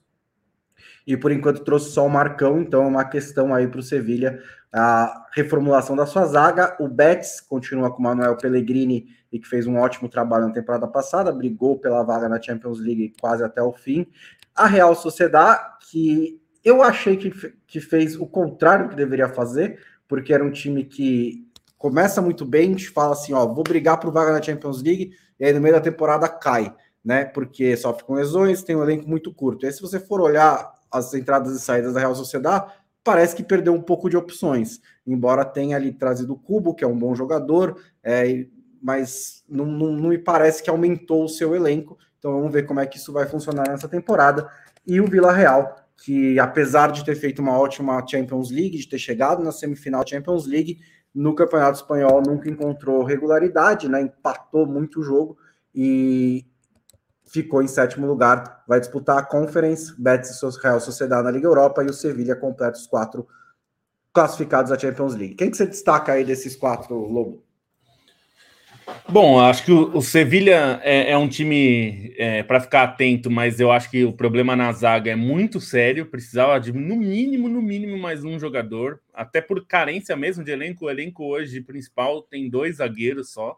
e por enquanto trouxe só o Marcão, então é uma questão aí para o Sevilha a reformulação da sua zaga. O Betis continua com o Manuel Pellegrini e que fez um ótimo trabalho na temporada passada, brigou pela vaga na Champions League quase até o fim. A Real Sociedad, que eu achei que, que fez o contrário que deveria fazer, porque era um time que começa muito bem, te fala assim, ó, vou brigar por vaga na Champions League, e aí no meio da temporada cai, né? Porque sofre com lesões, tem um elenco muito curto. E aí, se você for olhar as entradas e saídas da Real Sociedad, parece que perdeu um pouco de opções, embora tenha ali trazido o Cubo, que é um bom jogador, é, mas não, não, não, me parece que aumentou o seu elenco. Então vamos ver como é que isso vai funcionar nessa temporada. E o Vila Real, que apesar de ter feito uma ótima Champions League, de ter chegado na semifinal Champions League, no Campeonato Espanhol nunca encontrou regularidade, né? Empatou muito o jogo e ficou em sétimo lugar, vai disputar a Conference, Betis e Real Sociedade na Liga Europa e o Sevilha completa os quatro classificados à Champions League. Quem que você destaca aí desses quatro, Lobo? Bom, acho que o, o Sevilha é, é, um time é, para ficar atento, mas eu acho que o problema na zaga é muito sério. Precisava de no mínimo, no mínimo, mais um jogador, até por carência mesmo de elenco. O elenco hoje principal tem dois zagueiros só.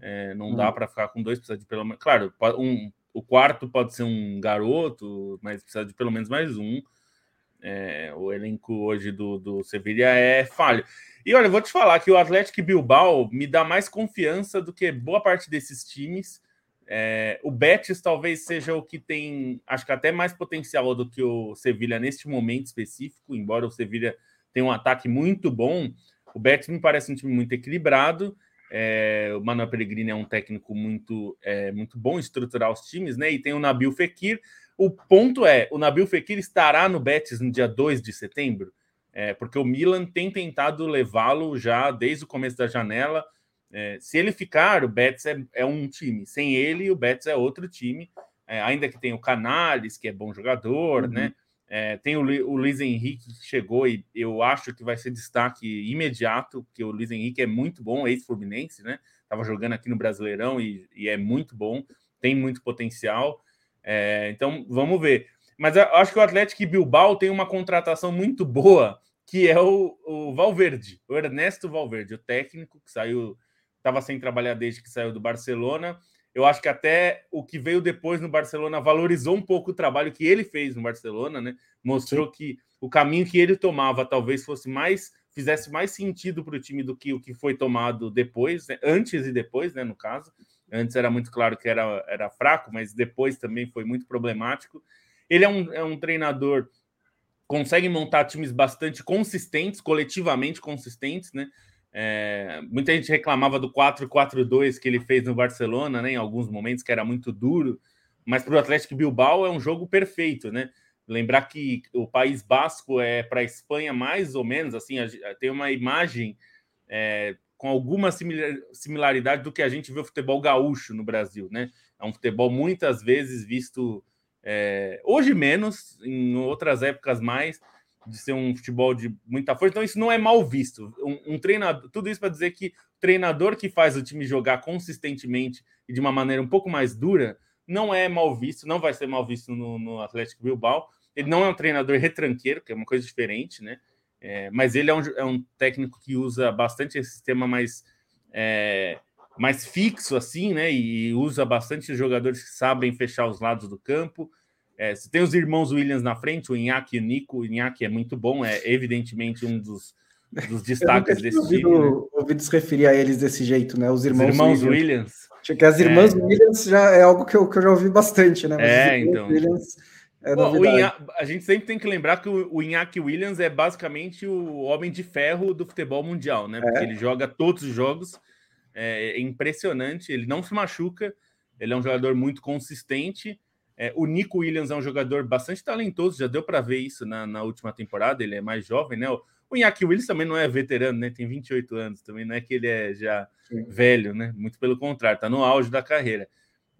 É, não hum. dá para ficar com dois, precisa de pelo menos. Claro, um, o quarto pode ser um garoto, mas precisa de pelo menos mais um. É, o elenco hoje do, do Sevilha é falho. E olha, eu vou te falar que o Atlético Bilbao me dá mais confiança do que boa parte desses times. É, o Betis talvez seja o que tem, acho que até mais potencial do que o Sevilha neste momento específico, embora o Sevilha tenha um ataque muito bom. O Betis me parece um time muito equilibrado. É, o Manuel Pellegrini é um técnico muito, é, muito bom em estruturar os times, né? E tem o Nabil Fekir. O ponto é: o Nabil Fekir estará no Betis no dia 2 de setembro, é, porque o Milan tem tentado levá-lo já desde o começo da janela. É, se ele ficar, o Betis é, é, um time. Sem ele, o Betis é outro time. É, ainda que tenha o Canales, que é bom jogador, uhum. né? Tem o, o Luiz Henrique que chegou e eu acho que vai ser destaque imediato, porque o Luiz Henrique é muito bom, ex-Fluminense, né? Tava jogando aqui no Brasileirão e, e é muito bom, tem muito potencial. É, então vamos ver. Mas eu acho que o Atlético Bilbao tem uma contratação muito boa, que é o, o Valverde, o Ernesto Valverde, o técnico que saiu, estava sem trabalhar desde que saiu do Barcelona eu acho que até o que veio depois no Barcelona valorizou um pouco o trabalho que ele fez no Barcelona, né? Mostrou Sim. que o caminho que ele tomava talvez fosse mais fizesse mais sentido para o time do que o que foi tomado depois, né? antes e depois, né? No caso, antes era muito claro que era, era fraco, mas depois também foi muito problemático. Ele é um, é um treinador consegue montar times bastante consistentes, coletivamente consistentes, né? É, muita gente reclamava do 4-4-2 que ele fez no Barcelona, né, em alguns momentos, que era muito duro, mas para o Atlético Bilbao é um jogo perfeito, né? Lembrar que o País Basco é para a Espanha mais ou menos assim, tem uma imagem é, com alguma similaridade do que a gente vê o futebol gaúcho no Brasil, né? É um futebol muitas vezes visto é, hoje menos, em outras épocas mais, de ser um futebol de muita força. Então, isso não é mal visto. Um, um treinador, tudo isso para dizer que o treinador que faz o time jogar consistentemente e de uma maneira um pouco mais dura não é mal visto, não vai ser mal visto no, no Atlético Bilbao. Ele não é um treinador retranqueiro, que é uma coisa diferente, né? É, mas ele é um, é um, técnico que usa bastante esse sistema mais, é, mais fixo, assim, né? E usa bastante jogadores que sabem fechar os lados do campo. É, você tem os irmãos Williams na frente, o Inhaque e o Nico. O Inhaque é muito bom, é evidentemente um dos, dos destaques desse ouvido, time. Né? Ouvido se referir a eles desse jeito, né? Os irmãos, os irmãos Williams. Williams. Acho que as irmãs é. Williams já é algo que eu, que eu já ouvi bastante, né? Mas é, então. Williams é Inha... a gente sempre tem que lembrar que o, Iñaki Williams é basicamente o homem de ferro do futebol mundial, né? Porque é. ele joga todos os jogos, é, é impressionante, ele não se machuca, ele é um jogador muito consistente é, o Nico Williams é um jogador bastante talentoso, já deu para ver isso na, na, última temporada, ele é mais jovem, né? O, o Iñaki Williams também não é veterano, né? Tem 28 anos, também não é que ele é já Sim. velho, né? Muito pelo contrário, está no auge da carreira.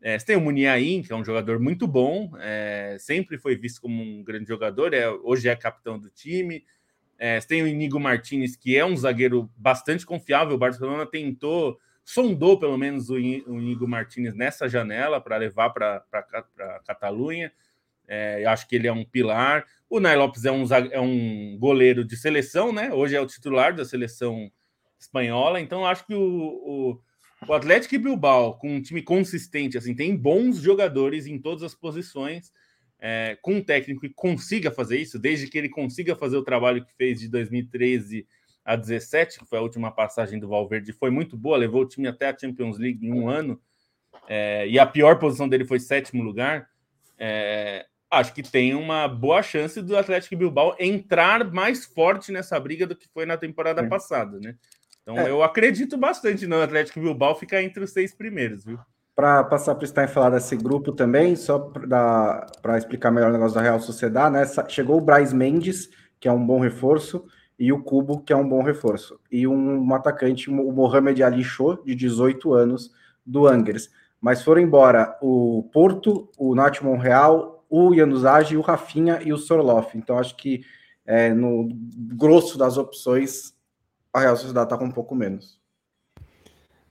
É, você tem o Muniain, que é um jogador muito bom, é, sempre foi visto como um grande jogador, é, hoje é capitão do time. É, você tem o Inigo Martinez, que é um zagueiro bastante confiável. O Barcelona tentou sondou pelo menos o Inigo Martinez nessa janela para levar para a Catalunha. É, acho que ele é um pilar. O Nai Lopes é um, é um goleiro de seleção, né? Hoje é o titular da seleção espanhola. Então, acho que o, o, o Atlético Bilbao, com um time consistente, assim, tem bons jogadores em todas as posições. É, com um técnico que consiga fazer isso, desde que ele consiga fazer o trabalho que fez de 2013 a 17, que foi a última passagem do Valverde, foi muito boa, levou o time até a Champions League em um ano, é, e a pior posição dele foi sétimo lugar. É, acho que tem uma boa chance do Atlético Bilbao entrar mais forte nessa briga do que foi na temporada é. passada, né? Então é. eu acredito bastante no Atlético Bilbao ficar entre os seis primeiros, viu? Para passar para o Stein falar desse grupo também, só para explicar melhor o negócio da Real Sociedade, né? Chegou o Braz Mendes, que é um bom reforço, e o Cubo, que é um bom reforço. E um, um atacante, o Mohamed Ali Show, de 18 anos, do Angers. Mas foram embora o Porto, o Nath Monreal, o Januzaj, o Rafinha e o Sorloff. Então, acho que é, no grosso das opções, a Real Sociedade está com um pouco menos.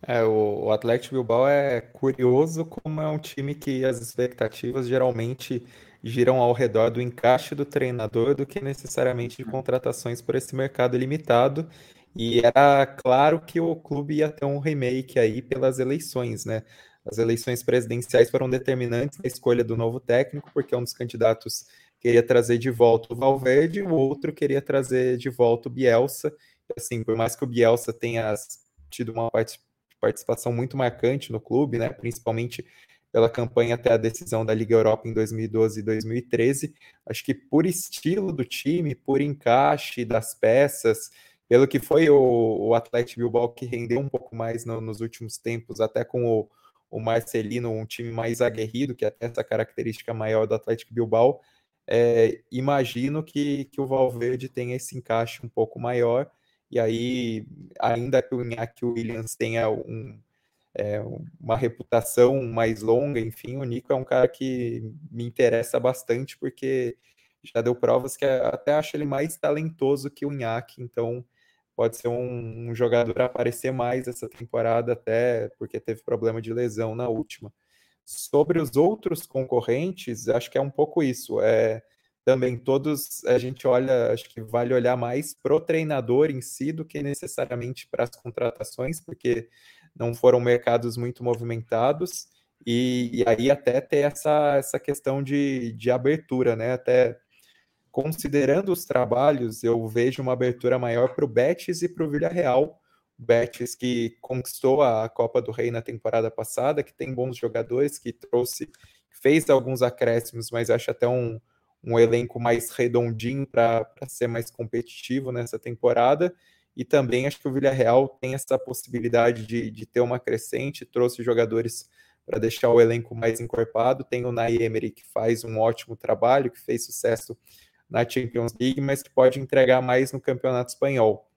É, o, o Atlético Bilbao é curioso como é um time que as expectativas geralmente giram ao redor do encaixe do treinador do que necessariamente de contratações por esse mercado limitado. E era claro que o clube ia ter um remake aí pelas eleições, né? As eleições presidenciais foram determinantes na escolha do novo técnico, porque um dos candidatos queria trazer de volta o Valverde, o outro queria trazer de volta o Bielsa. Assim, por mais que o Bielsa tenha tido uma participação muito marcante no clube, né? Principalmente pela campanha até a decisão da Liga Europa em 2012 e 2013. Acho que por estilo do time, por encaixe das peças, pelo que foi o, o Atlético Bilbao que rendeu um pouco mais no, nos últimos tempos, até com o, o Marcelino, um time mais aguerrido, que até essa característica maior do Atlético Bilbao, é, imagino que, que o Valverde tenha esse encaixe um pouco maior, e aí, ainda que o Iñaki Williams tenha um, é, uma reputação mais longa, enfim, o Nico é um cara que me interessa bastante porque já deu provas que até acho ele mais talentoso que o Inhaque, então pode ser um, um, jogador a aparecer mais essa temporada, até porque teve problema de lesão na última. Sobre os outros concorrentes, acho que é um pouco isso. É, também todos a gente olha, acho que vale olhar mais pro treinador em si do que necessariamente para as contratações, porque não foram mercados muito movimentados, e, e aí até ter essa, essa questão de, de abertura, né? Até considerando os trabalhos, eu vejo uma abertura maior para o Betis e para o Villarreal. Betis que conquistou a Copa do Rei na temporada passada, que tem bons jogadores, que trouxe, fez alguns acréscimos, mas acho até um, um elenco mais redondinho para ser mais competitivo nessa temporada e também acho que o Villarreal tem essa possibilidade de, de ter uma crescente, trouxe jogadores para deixar o elenco mais encorpado. Tem o Nay Emery, que faz um ótimo trabalho, que fez sucesso na Champions League, mas que pode entregar mais no Campeonato Espanhol.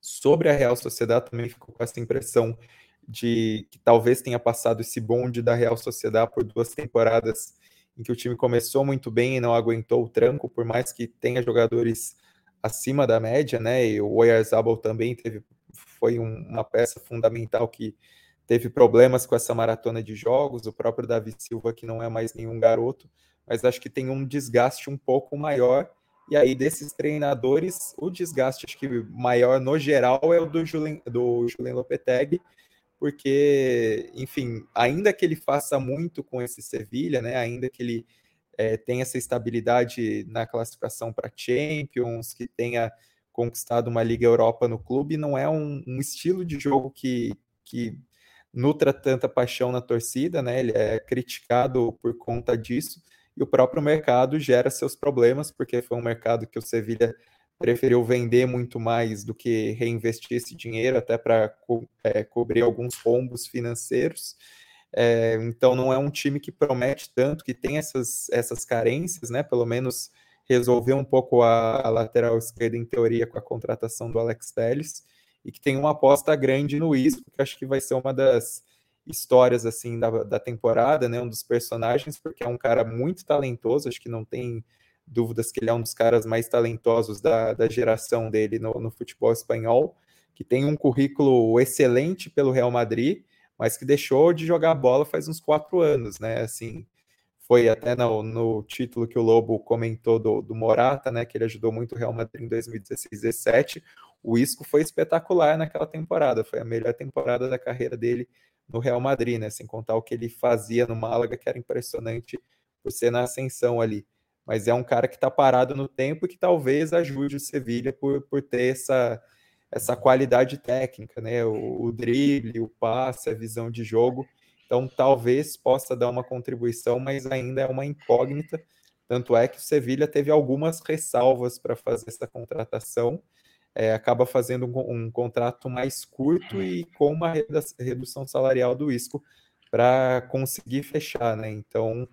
Sobre a Real Sociedade, também ficou com essa impressão de que talvez tenha passado esse bonde da Real Sociedade por duas temporadas em que o time começou muito bem e não aguentou o tranco, por mais que tenha jogadores acima da média, né? E o Oyarzabal também teve, foi um, uma peça fundamental que teve problemas com essa maratona de jogos, o próprio Davi Silva, que não é mais nenhum garoto, mas acho que tem um desgaste um pouco maior. E aí, desses treinadores, o desgaste acho que maior no geral é o do Julien, do Julien Lopetegui, porque, enfim, ainda que ele faça muito com esse Sevilha, né, ainda que ele é, tenha essa estabilidade na classificação para Champions, que tenha conquistado uma Liga Europa no clube, não é um, um, estilo de jogo que, que nutra tanta paixão na torcida, né? Ele é criticado por conta disso, e o próprio mercado gera seus problemas, porque foi um mercado que o Sevilha preferiu vender muito mais do que reinvestir esse dinheiro, até para é, cobrir alguns rombos financeiros. É, então não é um time que promete tanto, que tem essas, essas carências, né? Pelo menos resolver um pouco a, a lateral esquerda em teoria com a contratação do Alex Telles e que tem uma aposta grande no Isco, que acho que vai ser uma das histórias assim da, da temporada, né? Um dos personagens, porque é um cara muito talentoso, acho que não tem dúvidas que ele é um dos caras mais talentosos da, da geração dele no, no futebol espanhol, que tem um currículo excelente pelo Real Madrid, mas que deixou de jogar bola faz uns quatro anos, né? Assim, foi até no, no título que o Lobo comentou do, do, Morata, né? Que ele ajudou muito o Real Madrid em 2016 2017. O Isco foi espetacular naquela temporada, foi a melhor temporada da carreira dele no Real Madrid, né? Sem contar o que ele fazia no Málaga, que era impressionante por ser na ascensão ali mas é um cara que está parado no tempo e que talvez ajude o Sevilha por, por ter essa, essa qualidade técnica, né? O, o, drible, o passe, a visão de jogo. Então, talvez possa dar uma contribuição, mas ainda é uma incógnita. Tanto é que o Sevilha teve algumas ressalvas para fazer essa contratação. É, acaba fazendo um, um, contrato mais curto e com uma redução salarial do Isco para conseguir fechar, né? Então,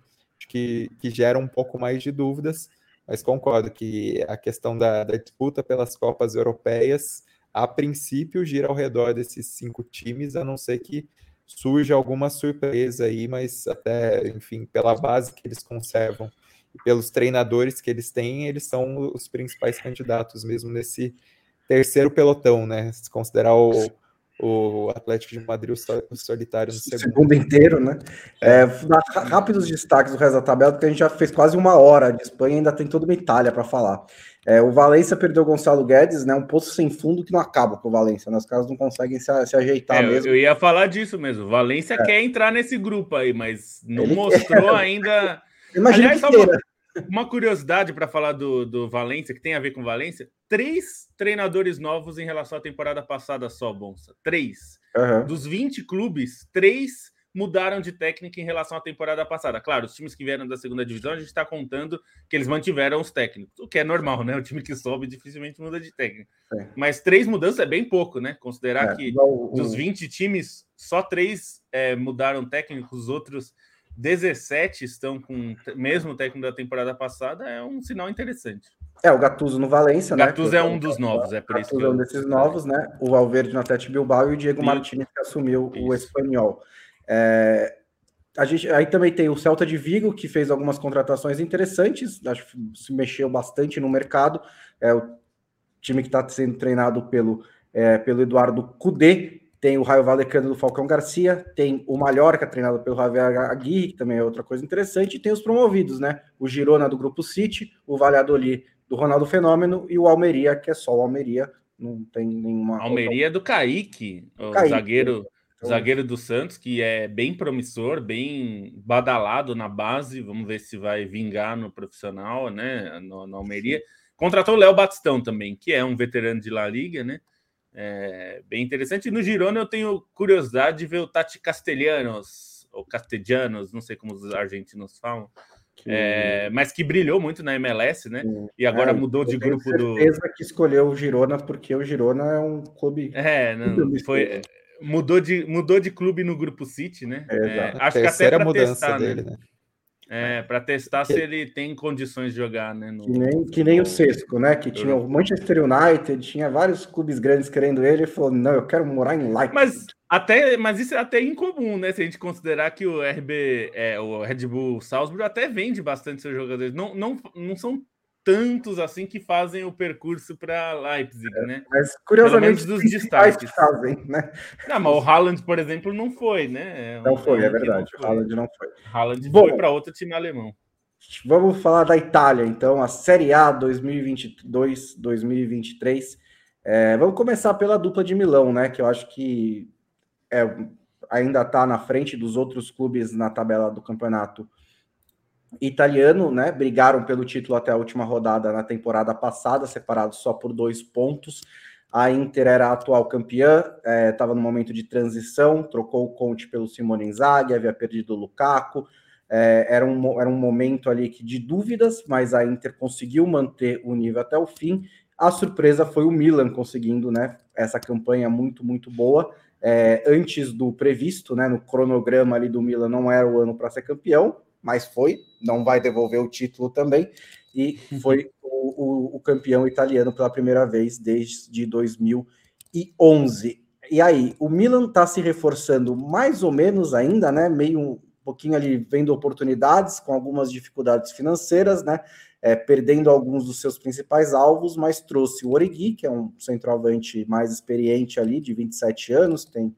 que, que gera um pouco mais de dúvidas, mas concordo que a questão da, da disputa pelas Copas Europeias, a princípio, gira ao redor desses cinco times, a não ser que surja alguma surpresa aí, mas até, enfim, pela base que eles conservam e pelos treinadores que eles têm, eles são os principais candidatos mesmo nesse terceiro pelotão, né? Se considerar o, o Atlético de Madrid o solitário no segundo. segundo inteiro, né? É, rápidos destaques do resto da tabela, porque a gente já fez quase uma hora de Espanha e ainda tem toda uma Itália para falar. É, o Valência perdeu o Gonçalo Guedes, né? Um poço sem fundo que não acaba com o Valência, né? Os caras não conseguem se, se ajeitar é, mesmo. Eu ia falar disso mesmo. O Valência é. quer entrar nesse grupo aí, mas não Ele mostrou quer. ainda. Imagina Aliás, que uma, uma curiosidade para falar do, do Valência, que tem a ver com Valência: três treinadores novos em relação à temporada passada só, Bonsa. Três. Uhum. Dos 20 clubes, três mudaram de técnica em relação à temporada passada. Claro, os times que vieram da segunda divisão, a gente está contando que eles mantiveram os técnicos, o que é normal, né? O time que sobe dificilmente muda de técnica. É. Mas três mudanças é bem pouco, né? Considerar é, que dos 20 times, só três é, mudaram técnicos, os outros 17 estão com o mesmo técnico da temporada passada, é um sinal interessante. É, o Gattuso no Valência, né? Gattuso é um dos novos, é por isso que é um desses novos, né? O Valverde no Atlético Bilbao e o Diego Martins que assumiu isso. o espanhol. É, a gente, aí também tem o Celta de Vigo, que fez algumas contratações interessantes, acho que se mexeu bastante no mercado. É o time que está sendo treinado pelo, é, pelo Eduardo Cudê, tem o Raio Valecano do Falcão Garcia, tem o Mallorca, treinado pelo Javier Aguirre, que também é outra coisa interessante, e tem os promovidos, né? O Girona do Grupo City, o Valladolid do Ronaldo Fenômeno e o Almeria, que é só o Almeria, não tem nenhuma. Almeria outra... do Kaique, o Kaique, zagueiro, então... zagueiro do Santos, que é bem promissor, bem badalado na base. Vamos ver se vai vingar no profissional, né? No, no Almeria. Contratou o Léo Batistão também, que é um veterano de La Liga, né? É, bem interessante. No Girona eu tenho curiosidade de ver o Tati Castelhanos, ou Castellanos, não sei como os argentinos falam, Que... É, mas que brilhou muito na MLS, né? Sim. E agora é, mudou de grupo do. certeza que escolheu o Girona, porque o Girona é um clube. É, não, foi. Mudou de, mudou de clube no grupo City, né? É, acho que até para testar, né? dele, né? né? É, para testar se ele tem condições de jogar, né? No... Que, nem, que nem o Sesco, né? Que tinha o Manchester United, tinha vários clubes grandes querendo ele, e falou: não, eu quero morar em Leipzig. Mas, até, mas isso é até incomum, né? Se a gente considerar que o RB, é, o Red Bull Salzburg até vende bastante seus jogadores. Não, não, não são tantos assim que fazem o percurso para Leipzig, é, né? Mas curiosamente dos destaques fazem, né? Não, mas o Haaland, por exemplo, não foi, né? É não foi, é verdade. Não o Haaland não foi. Haaland Bom, foi para outro time alemão. Vamos falar da Itália, então, a Série A 2022-2023. É, vamos começar pela dupla de Milão, né? Que eu acho que é, ainda está na frente dos outros clubes na tabela do campeonato italiano, né? Brigaram pelo título até a última rodada na temporada passada, separados só por dois pontos. A Inter era a atual campeã, estava é, no momento de transição, trocou o Conte pelo Simone Inzaghi, havia perdido o Lukaku. É, era, um, era um momento ali que de dúvidas, mas a Inter conseguiu manter o nível até o fim. A surpresa foi o Milan conseguindo né, essa campanha muito, muito boa. É, antes do previsto, né, no cronograma ali do Milan, não era o ano para ser campeão, mas foi, não vai devolver o título também, e uhum. foi o, o, o campeão italiano pela primeira vez desde 2011. E aí, o Milan está se reforçando mais ou menos ainda, né? Meio um pouquinho ali vendo oportunidades, com algumas dificuldades financeiras, né? É, perdendo alguns dos seus principais alvos, mas trouxe o Origui, que é um centroavante mais experiente ali, de 27 anos, tem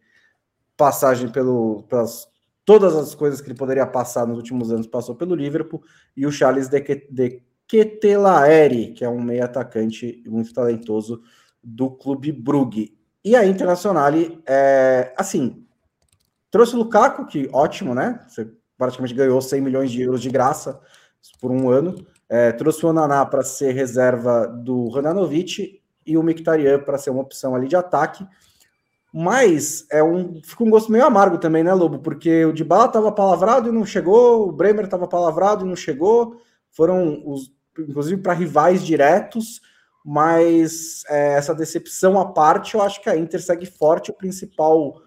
passagem pelo, pelas todas as coisas que ele poderia passar nos últimos anos passou pelo Liverpool, e o Charles de, de Ketelaere, que é um meio atacante muito talentoso do clube Brugge. E a Internacional, é, assim, trouxe o Lukaku, que ótimo, né? Você praticamente ganhou 100 milhões de euros de graça por um ano. É, trouxe o Onaná para ser reserva do Rananovic e o Mkhitaryan para ser uma opção ali de ataque. Mas é um, fica um gosto meio amargo também, né, Lobo? Porque o Dybala estava palavrado e não chegou, o Bremer estava palavrado e não chegou. Foram, os, inclusive, para rivais diretos. Mas é, essa decepção à parte, eu acho que a Inter segue forte. O principal,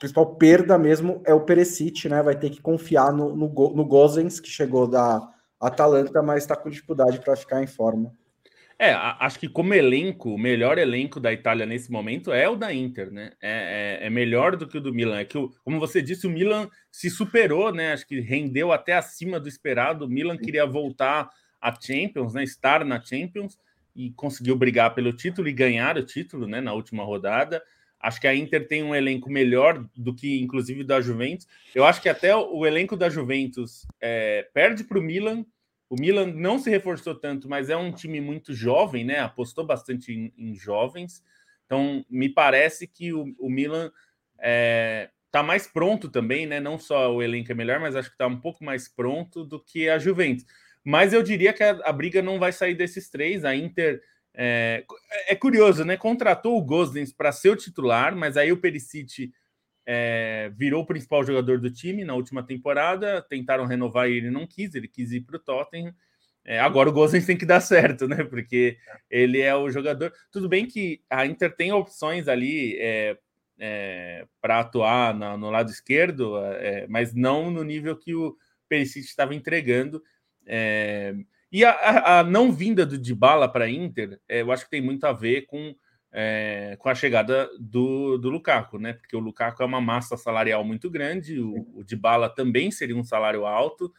principal perda mesmo é o Perisic, né? Vai ter que confiar no, no, no Gozens, que chegou da Atalanta, mas está com dificuldade para ficar em forma. É, acho que como elenco, o melhor elenco da Itália nesse momento é o da Inter, né? É, é, é, melhor do que o do Milan. É que, o, como você disse, o Milan se superou, né? Acho que rendeu até acima do esperado. O Milan queria voltar à Champions, né? Estar na Champions e conseguiu brigar pelo título e ganhar o título, né? Na última rodada. Acho que a Inter tem um elenco melhor do que, inclusive, da Juventus. Eu acho que até o elenco da Juventus é, perde para o Milan o Milan não se reforçou tanto, mas é um time muito jovem, né? Apostou bastante em, em jovens. Então, me parece que o, o Milan é, tá mais pronto também, né? Não só o elenco é melhor, mas acho que está um pouco mais pronto do que a Juventus. Mas eu diria que a, a briga não vai sair desses três. A Inter é, é curioso, né? Contratou o Gosens para ser o titular, mas aí o Perisic é, virou o principal jogador do time na última temporada. Tentaram renovar e ele não quis, ele quis ir para o Tottenham. É, agora o Gozens tem que dar certo, né? Porque ele é o jogador. Tudo bem que a Inter tem opções ali é, é para atuar no, no, lado esquerdo, é, mas não no nível que o Perisic estava entregando. É, e a, a, não vinda do Dybala para a Inter, eu acho que tem muito a ver com é, com a chegada do, do Lukaku, né? Porque o Lukaku é uma massa salarial muito grande, o, o Dybala também seria um salário alto.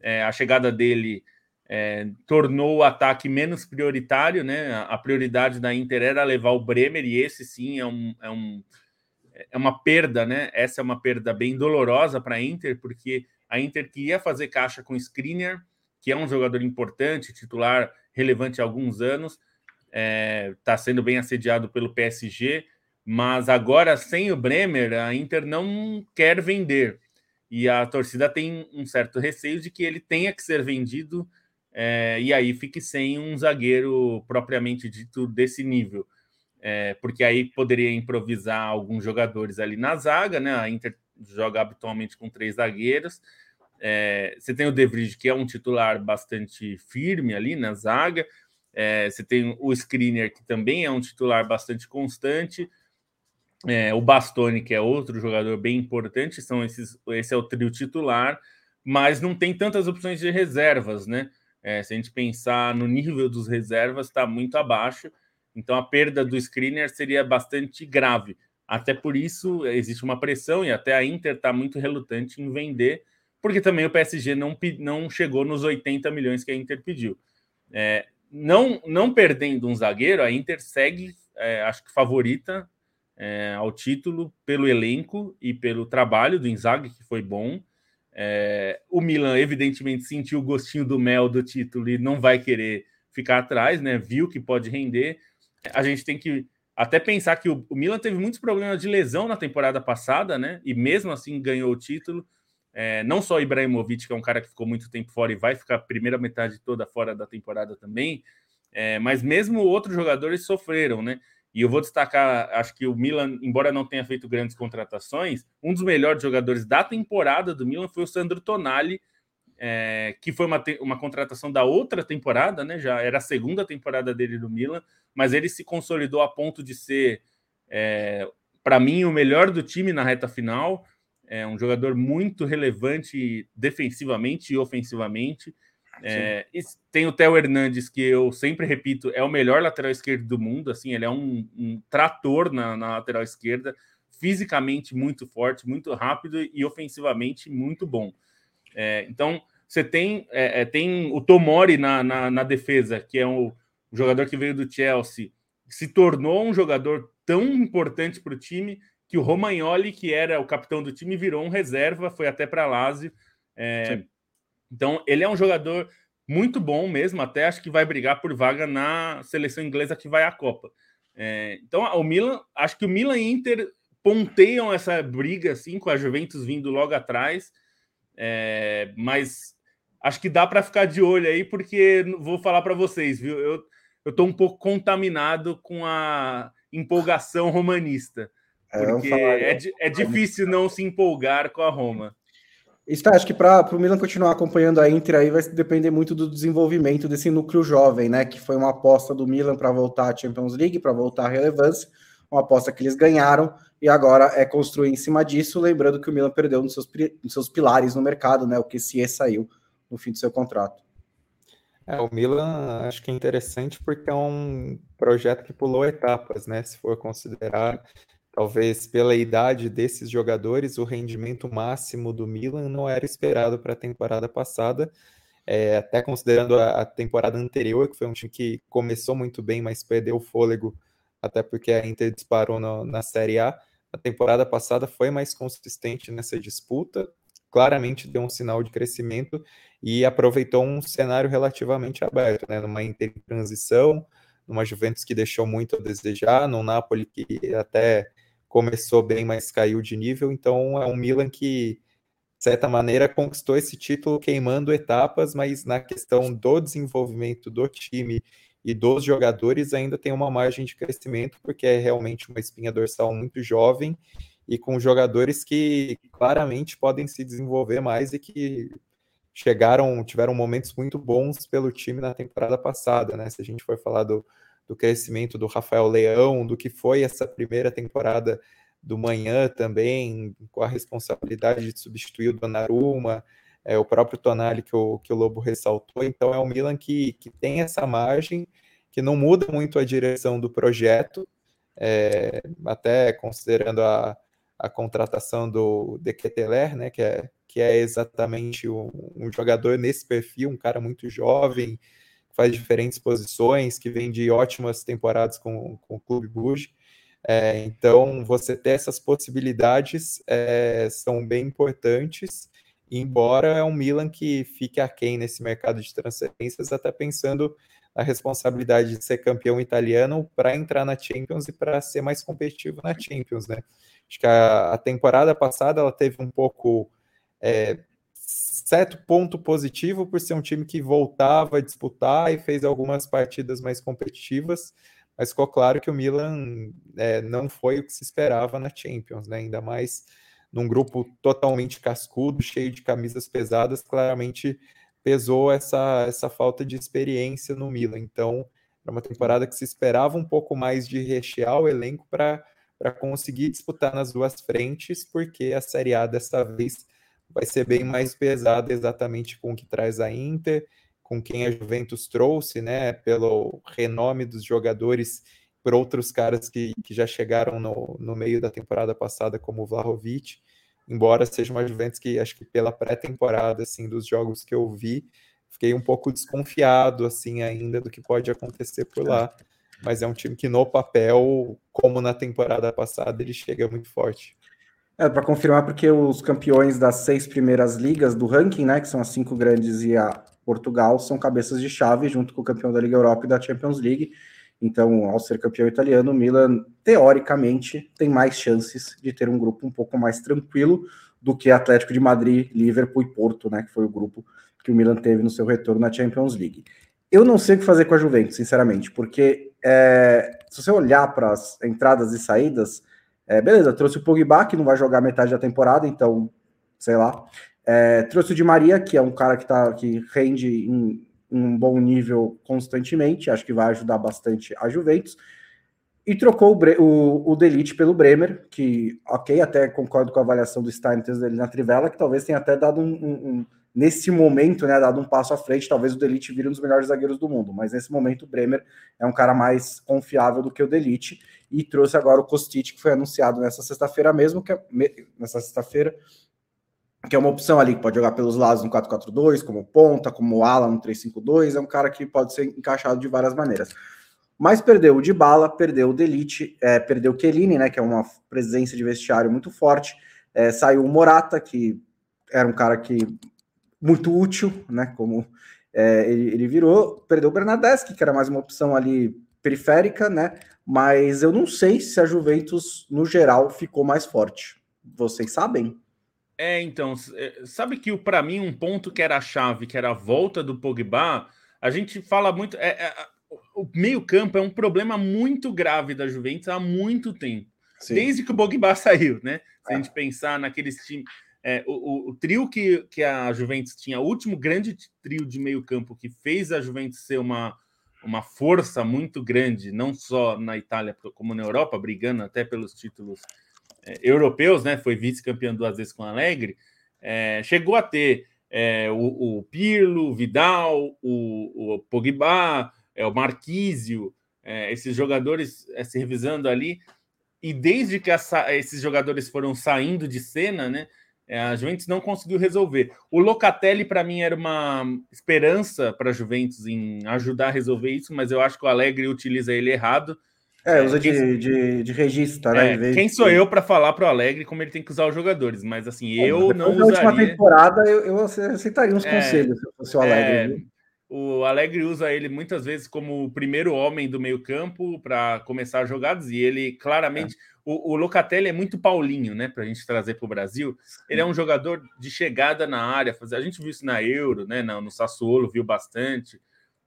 É, a chegada dele é, tornou o ataque menos prioritário, né? A, a, prioridade da Inter era levar o Bremer, e esse sim é, um, é, um, é uma perda, né? Essa é uma perda bem dolorosa para a Inter, porque a Inter queria fazer caixa com o Skriniar, que é um jogador importante, titular relevante há alguns anos está é, tá sendo bem assediado pelo PSG, mas agora sem o Bremer, a Inter não quer vender. E a torcida tem um certo receio de que ele tenha que ser vendido é, e aí fique sem um zagueiro propriamente dito desse nível. É, porque aí poderia improvisar alguns jogadores ali na zaga, né? A Inter joga habitualmente com três zagueiros. É, você tem o De Vries, que é um titular bastante firme ali na zaga. É, você tem o Screener, que também é um titular bastante constante. É, o Bastoni, que é outro jogador bem importante, são esses, esse é o trio titular, mas não tem tantas opções de reservas, né? É, se a gente pensar no nível dos reservas, está muito abaixo. Então a perda do screener seria bastante grave. Até por isso existe uma pressão e até a Inter está muito relutante em vender, porque também o PSG não, não chegou nos 80 milhões que a Inter pediu. É, não, não perdendo um zagueiro, a Inter segue, é, acho que favorita é, ao título pelo elenco e pelo trabalho do Inzaghi, que foi bom. É, o Milan, evidentemente, sentiu o gostinho do mel do título e não vai querer ficar atrás, né? Viu que pode render a gente tem que até pensar que o, o Milan teve muitos problemas de lesão na temporada passada, né? E mesmo assim ganhou o título. É, não só Ibrahimovic, que é um cara que ficou muito tempo fora e vai ficar a primeira metade toda fora da temporada também, é, mas mesmo outros jogadores sofreram, né? E eu vou destacar, acho que o Milan, embora não tenha feito grandes contratações, um dos melhores jogadores da temporada do Milan foi o Sandro Tonali, é, que foi uma, uma contratação da outra temporada, né? Já era a segunda temporada dele no Milan, mas ele se consolidou a ponto de ser, é, para mim, o melhor do time na reta final. É um jogador muito relevante defensivamente e ofensivamente. É, e tem o Theo Hernandes, que eu sempre repito, é o melhor lateral esquerdo do mundo. Assim, ele é um, um trator na, na, lateral esquerda, fisicamente muito forte, muito rápido e ofensivamente muito bom. É, então, você tem, é, é, tem o Tomori na, na, na, defesa, que é um jogador que veio do Chelsea, se tornou um jogador tão importante para o time que o Romagnoli, que era o capitão do time, virou um reserva, foi até para Lazio. É, então, ele é um jogador muito bom mesmo, até acho que vai brigar por vaga na seleção inglesa que vai à Copa. É, então, o Milan, acho que o Milan e Inter ponteiam essa briga assim com a Juventus vindo logo atrás. É, mas acho que dá para ficar de olho aí, porque vou falar para vocês, viu? Eu estou um pouco contaminado com a empolgação romanista. É, porque é, é, é difícil não se empolgar com a Roma. Isso, acho que para o Milan continuar acompanhando a Inter aí vai depender muito do desenvolvimento desse núcleo jovem, né? Que foi uma aposta do Milan para voltar à Champions League, para voltar à relevância, uma aposta que eles ganharam e agora é construir em cima disso, lembrando que o Milan perdeu nos seus, nos seus pilares no mercado, né? O que se saiu no fim do seu contrato. É, o Milan acho que é interessante porque é um projeto que pulou etapas, né? Se for considerar, talvez pela idade desses jogadores, o rendimento máximo do Milan não era esperado para a temporada passada. É, até considerando a, a, temporada anterior, que foi um time que começou muito bem, mas perdeu o fôlego até porque a Inter disparou no, na Série A. A temporada passada foi mais consistente nessa disputa, claramente deu um sinal de crescimento e aproveitou um cenário relativamente aberto, né? Numa Inter transição, numa Juventus que deixou muito a desejar, no Napoli que até começou bem, mas caiu de nível. Então é um Milan que, de certa maneira, conquistou esse título queimando etapas, mas na questão do desenvolvimento do time e dos jogadores ainda tem uma margem de crescimento, porque é realmente uma espinha dorsal muito jovem e com jogadores que claramente podem se desenvolver mais e que chegaram, tiveram momentos muito bons pelo time na temporada passada, né? Se a gente for falar do, do crescimento do Rafael Leão, do que foi essa primeira temporada do Manhã também, com a responsabilidade de substituir o Donnarumma, é, o próprio Tonali que o, que o Lobo ressaltou. Então é o Milan que, que tem essa margem, que não muda muito a direção do projeto, é, até considerando a, a contratação do De Keteler, né, que é, que é exatamente um, um, jogador nesse perfil, um cara muito jovem, faz diferentes posições, que vem de ótimas temporadas com, com o Clube Buge. É, então, você ter essas possibilidades é, são bem importantes embora é um Milan que fique aquém nesse mercado de transferências, até pensando na responsabilidade de ser campeão italiano para entrar na Champions e para ser mais competitivo na Champions, né? Acho que a, a temporada passada ela teve um pouco é, certo ponto positivo por ser um time que voltava a disputar e fez algumas partidas mais competitivas, mas ficou claro que o Milan é, não foi o que se esperava na Champions, né? Ainda mais num grupo totalmente cascudo, cheio de camisas pesadas, claramente pesou essa, essa falta de experiência no Milan. Então, era uma temporada que se esperava um pouco mais de rechear o elenco para conseguir disputar nas duas frentes, porque a Série A dessa vez vai ser bem mais pesada exatamente com o que traz a Inter, com quem a Juventus trouxe, né, pelo renome dos jogadores, por outros caras que, que já chegaram no, no meio da temporada passada, como o Vlahovic embora seja uma Juventus que acho que pela pré-temporada assim dos jogos que eu vi, fiquei um pouco desconfiado assim ainda do que pode acontecer por lá. Mas é um time que no papel, como na temporada passada, ele chega muito forte. É, para confirmar, porque os campeões das seis primeiras ligas do ranking, né, que são as cinco grandes e a Portugal, são cabeças de chave junto com o campeão da Liga Europa e da Champions League. Então, ao ser campeão italiano, o Milan, teoricamente, tem mais chances de ter um grupo um pouco mais tranquilo do que Atlético de Madrid, Liverpool e Porto, né? Que foi o grupo que o Milan teve no seu retorno na Champions League. Eu não sei o que fazer com a Juventus, sinceramente, porque é, se você olhar para as entradas e saídas, é, beleza, trouxe o Pogba, que não vai jogar metade da temporada, então, sei lá. É, trouxe o Di Maria, que é um cara que, tá, que rende em um bom nível constantemente, acho que vai ajudar bastante a Juventus. E trocou o, o, o Delite pelo Bremer, que, ok, até concordo com a avaliação do Steinitz dele na Trivela, que talvez tenha até dado um, um, um, nesse momento, né, dado um passo à frente, talvez o Delite vire um dos melhores zagueiros do mundo, mas nesse momento o Bremer é um cara mais confiável do que o Delite, e trouxe agora o Kostic, que foi anunciado nessa sexta-feira mesmo, que é, nessa sexta-feira, que é uma opção ali, que pode jogar pelos lados no 4-4-2, como ponta, como ala no 3-5-2, é um cara que pode ser encaixado de várias maneiras. Mas perdeu o de bala, perdeu o Delite, é, perdeu o Chiellini, né, que é uma presença de vestiário muito forte, é, saiu o Morata, que era um cara que muito útil, né, como é, ele, ele, virou, perdeu o Bernadeschi, que era mais uma opção ali periférica, né, mas eu não sei se a Juventus, no geral, ficou mais forte. Vocês sabem? É, então, é, sabe que para mim um ponto que era a chave, que era a volta do Pogba, a gente fala muito. É, é, o meio-campo é um problema muito grave da Juventus há muito tempo. Sim. Desde que o Pogba saiu, né? Se a é. gente pensar naqueles times. É, o, o, o, trio que, que a Juventus tinha, o último grande trio de meio-campo que fez a Juventus ser uma, uma força muito grande, não só na Itália como na Europa, brigando até pelos títulos é, europeus, né? Foi vice-campeão duas vezes com o Alegre. É, chegou a ter é, o, o, Pirlo, o Vidal, o, o Pogba, é, o Marquísio, esses jogadores se revisando ali. E desde que essa, esses jogadores foram saindo de cena, né? A Juventus não conseguiu resolver. O Locatelli, para mim, era uma esperança para a Juventus em ajudar a resolver isso, mas eu acho que o Alegre utiliza ele errado. É, usa de, de, de registro, né? É, quem sou eu para falar para o Alegre como ele tem que usar os jogadores? Mas assim, é, eu não usaria. Na última temporada eu, eu aceitaria uns é, conselhos se fosse o Alegre. É, o Alegre usa ele muitas vezes como o primeiro homem do meio-campo para começar jogadas, e ele claramente. É. O, o, Locatelli é muito Paulinho, né? Para a gente trazer para o Brasil. Ele é um jogador de chegada na área. A gente viu isso na Euro, né? No, no Sassuolo, viu bastante.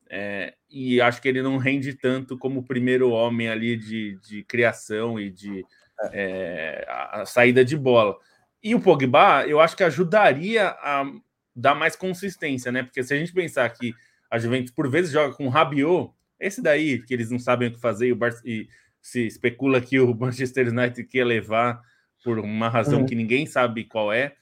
É, e acho que ele não rende tanto como o primeiro homem ali de, de criação e de é, a, a saída de bola. E o Pogba, eu acho que ajudaria a dar mais consistência, né? Porque se a gente pensar que a Juventus por vezes joga com o Rabiot, esse daí que eles não sabem o que fazer e, o Bar e se especula que o Manchester United quer levar por uma razão uhum. que ninguém sabe qual é,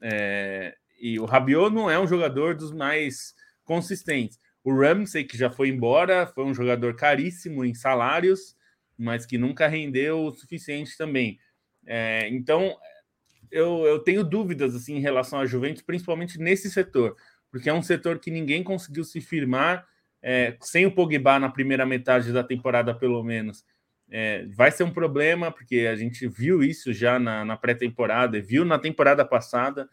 é. E o Rabiot não é um jogador dos mais consistentes. O Ramsey, que já foi embora, foi um jogador caríssimo em salários, mas que nunca rendeu o suficiente também. É, então, eu, eu tenho dúvidas assim em relação à Juventus, principalmente nesse setor, porque é um setor que ninguém conseguiu se firmar é, sem o Pogba na primeira metade da temporada, pelo menos. É, vai ser um problema, porque a gente viu isso já na, na pré-temporada, viu na temporada passada,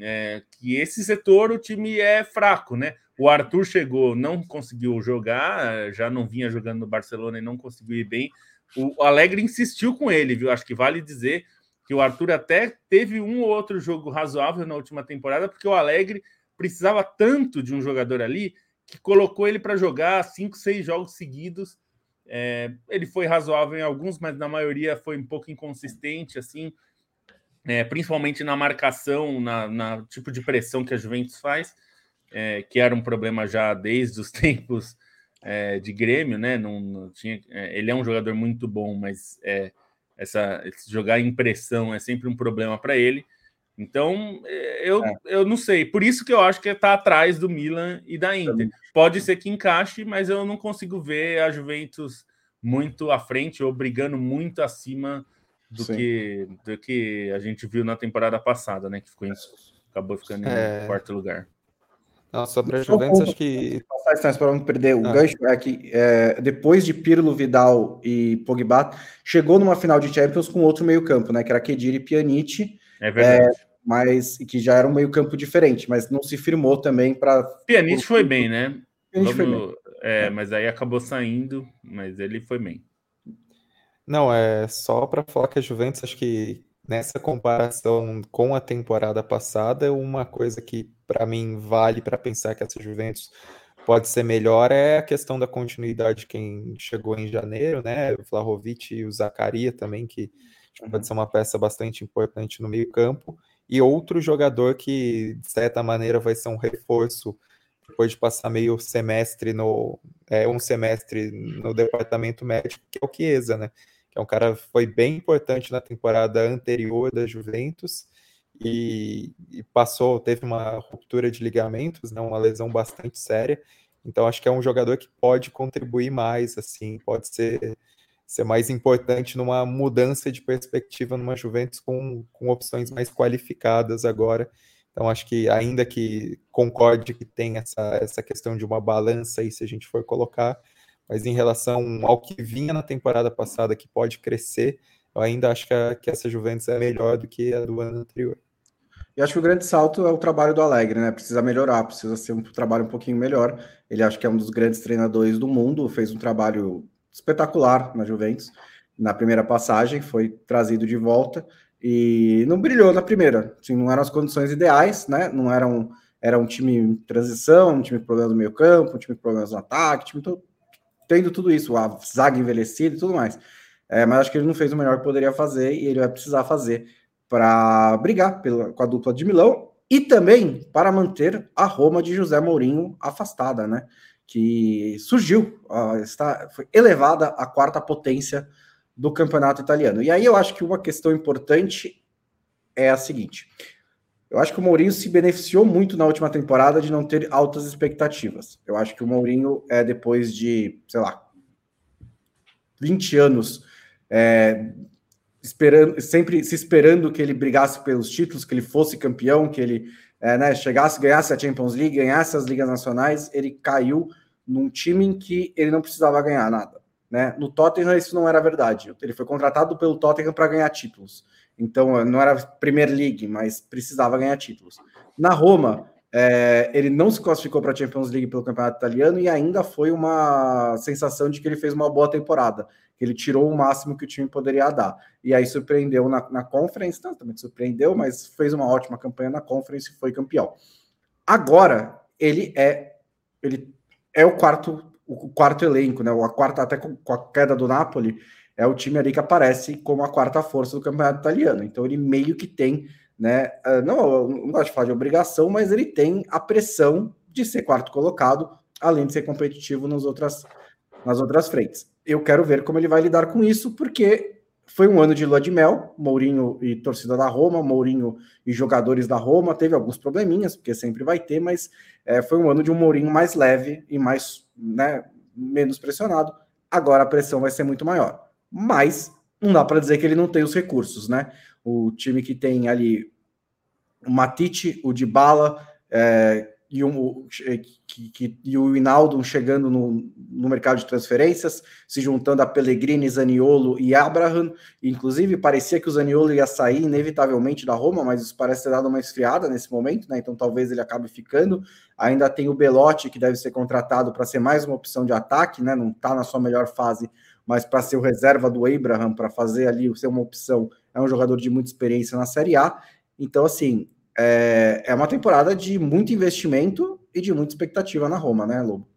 é, que esse setor o time é fraco, né? O Arthur chegou, não conseguiu jogar, já não vinha jogando no Barcelona e não conseguiu ir bem. O Alegre insistiu com ele, viu? Acho que vale dizer que o Arthur até teve um ou outro jogo razoável na última temporada, porque o Alegre precisava tanto de um jogador ali que colocou ele para jogar cinco, seis jogos seguidos. É, ele foi razoável em alguns, mas na maioria foi um pouco inconsistente, assim. é, principalmente na marcação, na, na, tipo de pressão que a Juventus faz, é, que era um problema já desde os tempos é, de Grêmio, né? Não, não tinha, é, ele é um jogador muito bom, mas é, essa jogar em pressão é sempre um problema para ele. Então, é, eu, é. eu não sei. Por isso que eu acho que está atrás do Milan e da Inter. Pode ser que encaixe, mas eu não consigo ver a Juventus muito à frente ou brigando muito acima do que, do que a gente viu na temporada passada, né? Que ficou em, acabou ficando é... em quarto lugar. Não, sobre a Juventus, acho que. Para não perder o ah. gancho, é que é, depois de Pirlo, Vidal e Pogba, chegou numa final de Champions com outro meio-campo, né? Que era Kedira e Pjanic. É verdade. É, mas que já era um meio-campo diferente, mas não se firmou também para. Pjanic foi bem, né? Vamos... foi bem. É, mas aí acabou saindo, mas ele foi bem. Não, é só para falar que a Juventus, acho que nessa comparação com a temporada passada, uma coisa que para mim vale para pensar que essa Juventus pode ser melhor é a questão da continuidade de quem chegou em janeiro, né? O Vlahovic e o Zacaria também, que uhum. pode ser uma peça bastante importante no meio-campo. E outro jogador que, de certa maneira, vai ser um reforço depois de passar meio semestre no é, um semestre no departamento médico, que é o Chiesa, né? Que é um cara que foi bem importante na temporada anterior da Juventus e, e, passou, teve uma ruptura de ligamentos, né, uma lesão bastante séria. Então acho que é um jogador que pode contribuir mais, assim, pode ser, ser mais importante numa mudança de perspectiva numa Juventus com, com opções mais qualificadas agora. Então acho que ainda que concorde que tem essa, essa questão de uma balança aí, se a gente for colocar, mas em relação ao que vinha na temporada passada, que pode crescer, eu ainda acho que, a, que essa Juventus é melhor do que a do ano anterior. E acho que o grande salto é o trabalho do Alegre, né? Precisa melhorar, precisa ser um trabalho um pouquinho melhor. Ele acho que é um dos grandes treinadores do mundo, fez um trabalho espetacular na Juventus. Na primeira passagem, foi trazido de volta e não brilhou na primeira. Assim, não eram as condições ideais, né? Não eram era um time em transição, um time com problemas no meio campo, um time com problemas no ataque, time todo, tendo tudo isso, a zaga envelhecida e tudo mais. É, mas acho que ele não fez o melhor que poderia fazer e ele vai precisar fazer para brigar pela, com a dupla de Milão e também para manter a Roma de José Mourinho afastada, né? Que surgiu, uh, está, foi elevada à quarta potência do campeonato italiano. E aí eu acho que uma questão importante é a seguinte: eu acho que o Mourinho se beneficiou muito na última temporada de não ter altas expectativas. Eu acho que o Mourinho é depois de, sei lá, 20 anos é, esperando, sempre se esperando que ele brigasse pelos títulos, que ele fosse campeão, que ele é, né, chegasse, ganhasse a Champions League, ganhasse as ligas nacionais, ele caiu num time em que ele não precisava ganhar nada. Né? No Tottenham isso não era verdade. Ele foi contratado pelo Tottenham para ganhar títulos. Então não era Premier League, mas precisava ganhar títulos. Na Roma, é, ele não se classificou para a Champions League pelo campeonato italiano e ainda foi uma sensação de que ele fez uma boa temporada que ele tirou o máximo que o time poderia dar. E aí surpreendeu na, na Conference, não, também surpreendeu, mas fez uma ótima campanha na Conference e foi campeão. Agora, ele é ele é o quarto o quarto elenco, né? A quarta até com, com a queda do Napoli, é o time ali que aparece como a quarta força do campeonato italiano. Então ele meio que tem, né, ah, não, não gosto de falar de obrigação, mas ele tem a pressão de ser quarto colocado, além de ser competitivo nas outras nas outras frentes eu quero ver como ele vai lidar com isso, porque foi um ano de lua de mel, Mourinho e torcida da Roma, Mourinho e jogadores da Roma, teve alguns probleminhas, porque sempre vai ter, mas é, foi um ano de um Mourinho mais leve e mais, né, menos pressionado. Agora a pressão vai ser muito maior. Mas não dá para dizer que ele não tem os recursos, né? O time que tem ali o Matite, o Dybala, é, e, que, que, e o Hinaldo chegando no, no, mercado de transferências, se juntando a Pellegrini, Zaniolo e Abraham. Inclusive, parecia que o Zaniolo ia sair inevitavelmente da Roma, mas isso parece ter dado uma esfriada nesse momento, né? Então talvez ele acabe ficando. Ainda tem o Belotti, que deve ser contratado para ser mais uma opção de ataque, né? Não está na sua melhor fase, mas para ser o reserva do Abraham, para fazer ali ser uma opção, é um jogador de muita experiência na Série A. Então, assim, é, é uma temporada de muito investimento e de muita expectativa na Roma, né, Lobo?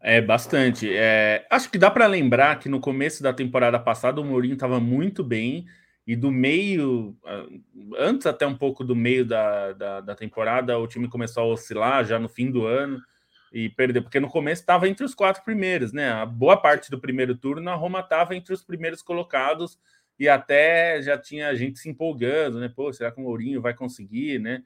É, bastante. É, acho que dá para lembrar que no começo da temporada passada o Mourinho estava muito bem e do meio, antes até um pouco do meio da, da, da, temporada, o time começou a oscilar já no fim do ano e perdeu, porque no começo estava entre os quatro primeiros, né? A boa parte do primeiro turno, a Roma estava entre os primeiros colocados e até já tinha gente se empolgando, né? Pô, será que o Mourinho vai conseguir, né?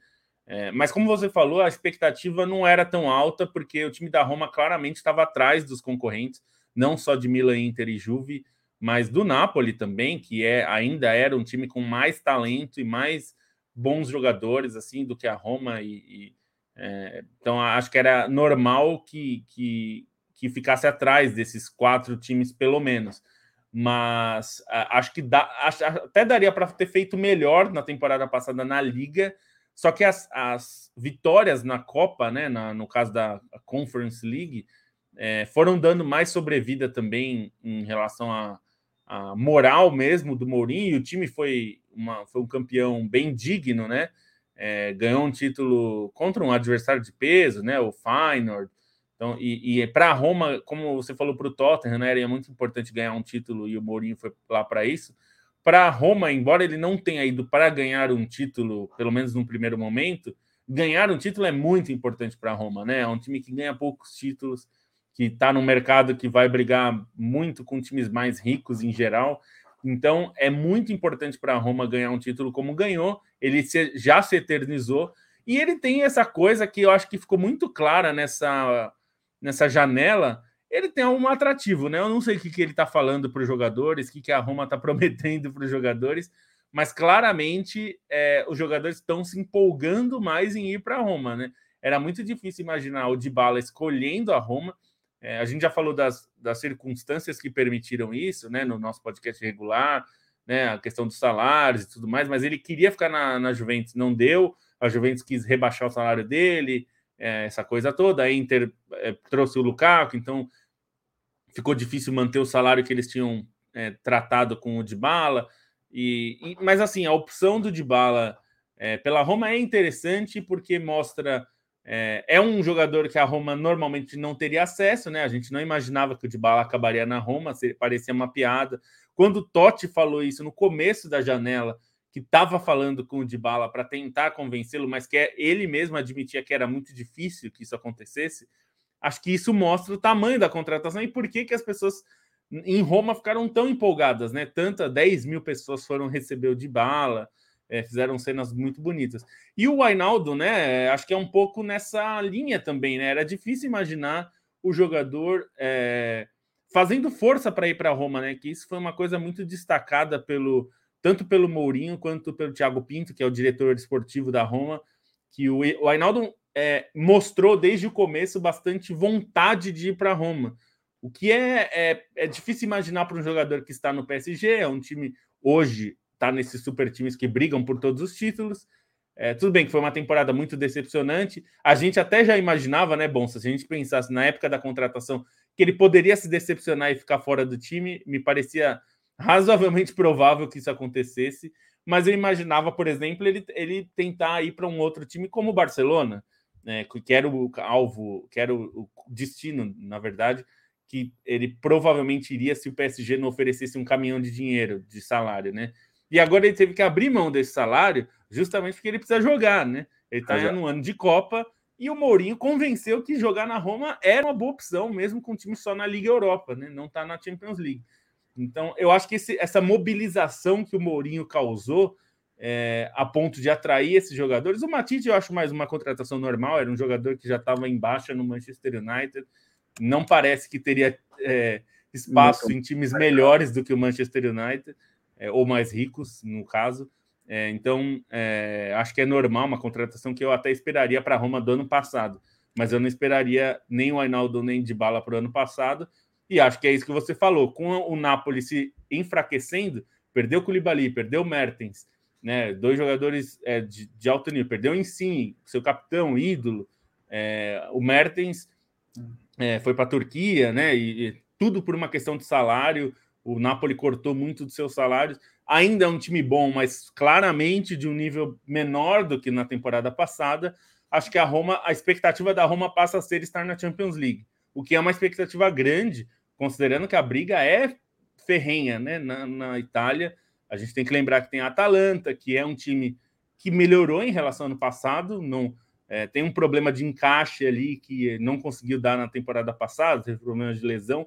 É, mas como você falou, a expectativa não era tão alta, porque o time da Roma claramente estava atrás dos concorrentes, não só de Milan, Inter e Juve, mas do Napoli também, que é ainda era um time com mais talento e mais bons jogadores assim do que a Roma e, e é, então acho que era normal que, que, que ficasse atrás desses quatro times pelo menos mas acho que dá, acho, até daria para ter feito melhor na temporada passada na liga só que as, as vitórias na Copa né na, no caso da Conference League é, foram dando mais sobrevida também em relação a a moral mesmo do Mourinho. O time foi, uma, foi um campeão bem digno, né? É, ganhou um título contra um adversário de peso, né? O Feyenoord. Então, e, e para Roma, como você falou para o Tottenham, né, era muito importante ganhar um título e o Mourinho foi lá para isso. Para Roma, embora ele não tenha ido para ganhar um título, pelo menos no primeiro momento, ganhar um título é muito importante para Roma, né? É um time que ganha poucos títulos que está no mercado que vai brigar muito com times mais ricos em geral. Então é muito importante para a Roma ganhar um título como ganhou. Ele se, já se eternizou e ele tem essa coisa que eu acho que ficou muito clara nessa, nessa janela. Ele tem um atrativo, né? Eu não sei o que, que ele está falando para os jogadores, o que, que a Roma está prometendo para os jogadores, mas claramente é, os jogadores estão se empolgando mais em ir para a Roma, né? Era muito difícil imaginar o Dybala escolhendo a Roma é, a gente já falou das, das circunstâncias que permitiram isso, né, no nosso podcast regular, né, a questão dos salários e tudo mais, mas ele queria ficar na, na Juventus, não deu, a Juventus quis rebaixar o salário dele, é, essa coisa toda, a Inter é, trouxe o Lukaku, então ficou difícil manter o salário que eles tinham é, tratado com o Dybala, e, e, mas assim, a opção do Dybala é, pela Roma é interessante porque mostra é, é, um jogador que a Roma normalmente não teria acesso, né? A gente não imaginava que o Dybala acabaria na Roma, parecia uma piada. Quando o Totti falou isso no começo da janela, que estava falando com o Dybala para tentar convencê-lo, mas que é, ele mesmo admitia que era muito difícil que isso acontecesse, acho que isso mostra o tamanho da contratação e por que, que as pessoas em Roma ficaram tão empolgadas, né? Tanta 10 mil pessoas foram receber o Dybala, é, fizeram cenas muito bonitas. E o Ainaldo, né? Acho que é um pouco nessa linha também, né? Era difícil imaginar o jogador é, fazendo força para ir para Roma, né? Que isso foi uma coisa muito destacada pelo tanto pelo Mourinho quanto pelo Thiago Pinto, que é o diretor esportivo da Roma, que o, o Ainaldo é, mostrou desde o começo bastante vontade de ir para Roma. O que é, é, é difícil imaginar para um jogador que está no PSG, é um time hoje tá nesses super times que brigam por todos os títulos. É, tudo bem que foi uma temporada muito decepcionante. A gente até já imaginava, né, bom, se a gente pensasse na época da contratação que ele poderia se decepcionar e ficar fora do time, me parecia razoavelmente provável que isso acontecesse. Mas eu imaginava, por exemplo, ele, ele tentar ir para um outro time como o Barcelona, né, que era o alvo, que era o, o destino, na verdade, que ele provavelmente iria se o PSG não oferecesse um caminhão de dinheiro, de salário, né? E agora ele teve que abrir mão desse salário justamente porque ele precisa jogar, né? Ele está é. no ano de Copa e o Mourinho convenceu que jogar na Roma era uma boa opção, mesmo com o time só na Liga Europa, né? Não está na Champions League. Então, eu acho que esse, essa mobilização que o Mourinho causou é, a ponto de atrair esses jogadores. O Matite eu acho mais uma contratação normal, era um jogador que já estava em baixa no Manchester United. Não parece que teria é, espaço em times melhores do que o Manchester United é, ou mais ricos, no caso. É, então, é, acho que é normal uma contratação que eu até esperaria para a Roma do ano passado, mas eu não esperaria nem o Ainaldo nem de bala para o ano passado. E acho que é isso que você falou. Com o Napoli se enfraquecendo, perdeu o Koulibaly, perdeu o Mertens, né? dois jogadores é, de, de, alto nível, perdeu o Insigne, seu capitão, ídolo. É, o Mertens é, foi para a Turquia, né? E, e tudo por uma questão de salário. O Napoli cortou muito dos seus salários. Ainda é um time bom, mas claramente de um nível menor do que na temporada passada. Acho que a Roma, a expectativa da Roma passa a ser estar na Champions League, o que é uma expectativa grande, considerando que a briga é ferrenha, né, na, na Itália. A gente tem que lembrar que tem a Atalanta, que é um time que melhorou em relação ao ano passado, não é, tem um problema de encaixe ali que não conseguiu dar na temporada passada, teve problemas de lesão,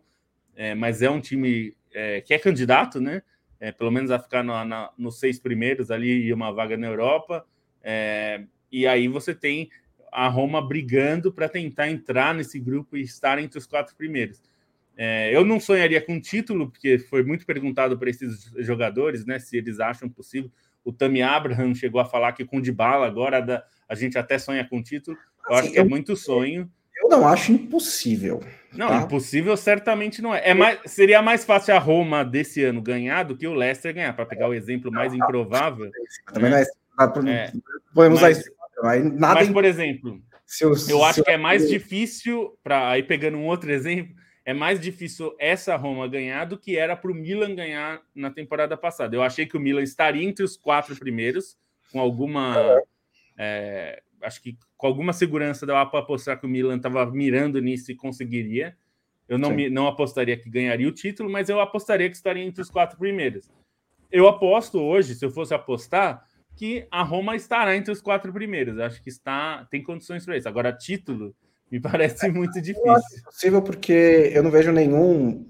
é, mas é um time é, que é candidato, né? É, pelo menos a ficar no, na, nos seis primeiros ali e uma vaga na Europa. É, e aí você tem a Roma brigando para tentar entrar nesse grupo e estar entre os quatro primeiros. É, eu não sonharia com título, porque foi muito perguntado para esses jogadores, né, se eles acham possível. O Tami Abraham chegou a falar que com o Dybala agora a gente até sonha com título. Eu assim, acho que é eu, é muito sonho. Eu não acho impossível. Não, tá? impossível certamente não é. é mais, seria mais fácil a Roma desse ano ganhar do que o Leicester ganhar, para pegar o exemplo mais improvável. Também né? não é. é podemos mas, usar mas, nada mas, por exemplo, eu, eu acho que é mais difícil, para aí pegando um outro exemplo, é mais difícil essa Roma ganhar do que era para o Milan ganhar na temporada passada. Eu achei que o Milan estaria entre os quatro primeiros, com alguma. É, acho que com alguma segurança dava para apostar que o Milan estava mirando nisso e conseguiria. Eu não, me, não apostaria que ganharia o título, mas eu apostaria que estaria entre os quatro primeiros. Eu aposto hoje, se eu fosse apostar, que a Roma estará entre os quatro primeiros. Acho que está tem condições para isso. Agora, título me parece é, muito difícil. É possível porque eu não vejo nenhum,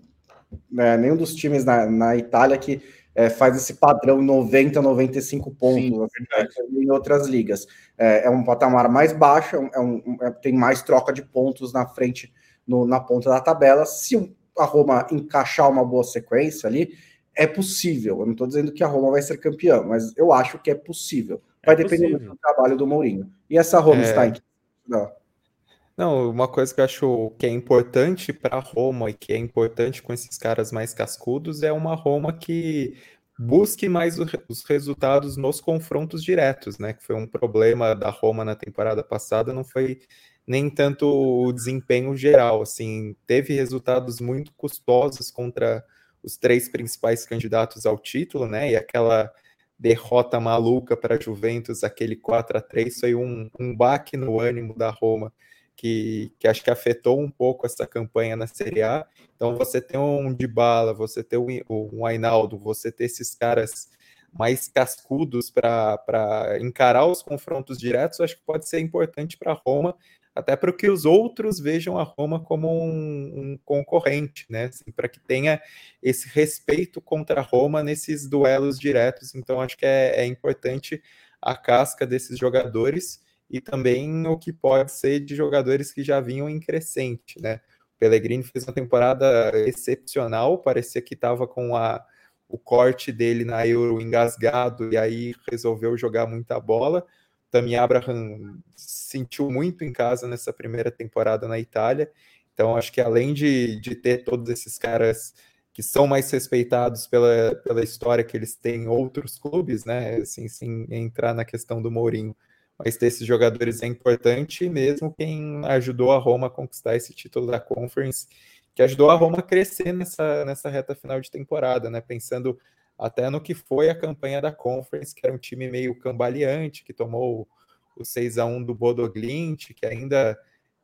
né, nenhum dos times na, na Itália que é, faz esse padrão 90, 95 pontos Sim, assim, em outras ligas. É, é, um patamar mais baixo, é um, é, tem mais troca de pontos na frente, no, na ponta da tabela. Se a Roma encaixar uma boa sequência ali, é possível. Eu não estou dizendo que a Roma vai ser campeã, mas eu acho que é possível. Vai é depender possível. do trabalho do Mourinho. E essa Roma é... está em não. Não, uma coisa que eu acho que é importante para a Roma e que é importante com esses caras mais cascudos é uma Roma que busque mais os resultados nos confrontos diretos, né? Que foi um problema da Roma na temporada passada, não foi nem tanto o desempenho geral, assim, teve resultados muito custosos contra os três principais candidatos ao título, né? E aquela derrota maluca para Juventus, aquele 4 a 3 foi um, um baque no ânimo da Roma, que, que acho que afetou um pouco essa campanha na Série A. Então, você tem um Dybala, você tem um Ainaldo, você ter esses caras mais cascudos para encarar os confrontos diretos, acho que pode ser importante para Roma até para que os outros vejam a Roma como um, um concorrente, né? Assim, para que tenha esse respeito contra a Roma nesses duelos diretos. Então, acho que é, é importante a casca desses jogadores e também o que pode ser de jogadores que já vinham em crescente, né? O Pellegrini fez uma temporada excepcional, parecia que estava com a, o corte dele na Euro engasgado e aí resolveu jogar muita bola. Tammy Abraham sentiu muito em casa nessa primeira temporada na Itália. Então, acho que além de, de ter todos esses caras que são mais respeitados pela, pela história que eles têm em outros clubes, né? Assim, sem entrar na questão do Mourinho. Mas ter esses jogadores é importante, mesmo quem ajudou a Roma a conquistar esse título da Conference, que ajudou a Roma a crescer nessa, nessa reta final de temporada, né? Pensando até no que foi a campanha da Conference, que era um time meio cambaleante, que tomou o 6 a 1 do Bodoglint, que ainda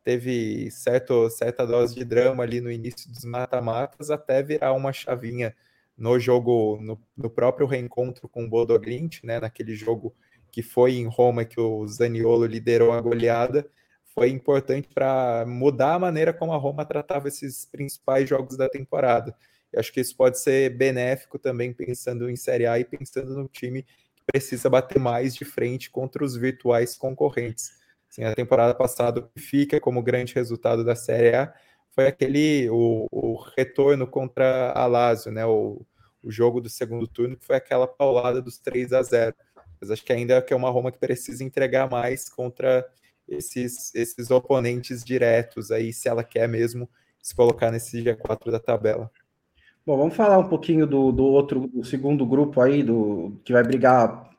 teve certo, certa dose de drama ali no início dos mata-matas, até virar uma chavinha no jogo, no, no próprio reencontro com o Bodoglint, né, naquele jogo que foi em Roma que o Zaniolo liderou a goleada, foi importante para mudar a maneira como a Roma tratava esses principais jogos da temporada. Acho que isso pode ser benéfico também pensando em Série A e pensando no time que precisa bater mais de frente contra os virtuais concorrentes. Assim, a temporada passada, o que fica como grande resultado da Série A foi aquele o, o retorno contra a Lazio, né? O, o jogo do segundo turno, que foi aquela paulada dos 3 a 0. Mas acho que ainda é uma Roma que precisa entregar mais contra esses, esses oponentes diretos aí, se ela quer mesmo se colocar nesse G4 da tabela. Bom, vamos falar um pouquinho do, do outro, do segundo grupo aí, do que vai brigar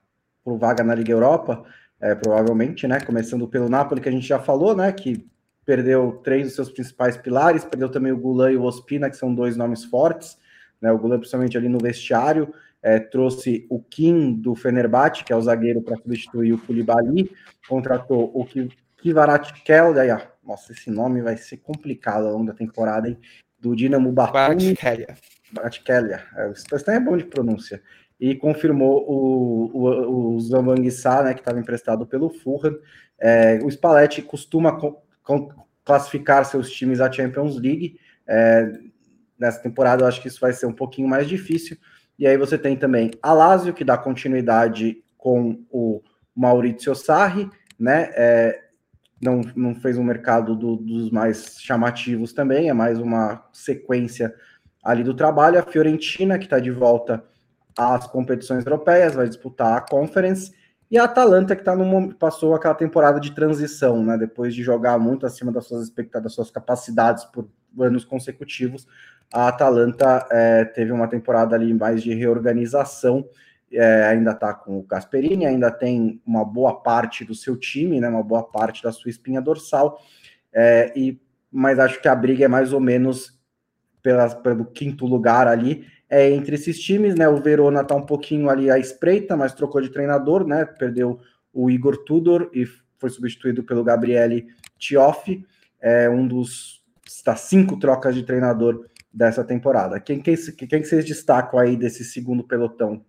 por vaga na Liga Europa, é, provavelmente, né? Começando pelo Napoli, que a gente já falou, né? Que perdeu três dos seus principais pilares, perdeu também o Gulan e o Ospina, que são dois nomes fortes, né? O Gulan, principalmente ali no vestiário, é, trouxe o Kim do Fenerbahçe, que é o zagueiro, para substituir o Koulibaly, contratou o Kivaratskhelia, daí, ó, nossa, esse nome vai ser complicado ao longo da temporada, hein? Do Dinamo Batum Kvaratskhelia, é, o é bom de pronúncia, e confirmou o, o, o Zambanguissá, né, que estava emprestado pelo Fulham. É, o Spalletti costuma co, co, classificar seus times à Champions League. É, nessa temporada eu acho que isso vai ser um pouquinho mais difícil. E aí você tem também a Lazio, que dá continuidade com o Maurizio Sarri, né? É, não, não fez um mercado do, dos mais chamativos também, é mais uma sequência ali do trabalho. A Fiorentina, que está de volta às competições europeias, vai disputar a Conference. E a Atalanta, que tá no, passou aquela temporada de transição, né? Depois de jogar muito acima das suas expectativas, das suas capacidades por anos consecutivos, a Atalanta é, teve uma temporada ali mais de reorganização. É, ainda está com o Gasperini, ainda tem uma boa parte do seu time, né? Uma boa parte da sua espinha dorsal. É, e mas acho que a briga é mais ou menos pela, pelo quinto lugar ali é, entre esses times, né? O Verona está um pouquinho ali à espreita, mas trocou de treinador, né? Perdeu o Igor Tudor e foi substituído pelo Gabriele Tioffi, é um dos das cinco trocas de treinador dessa temporada. Quem, quem, quem vocês destacam aí desse segundo pelotão?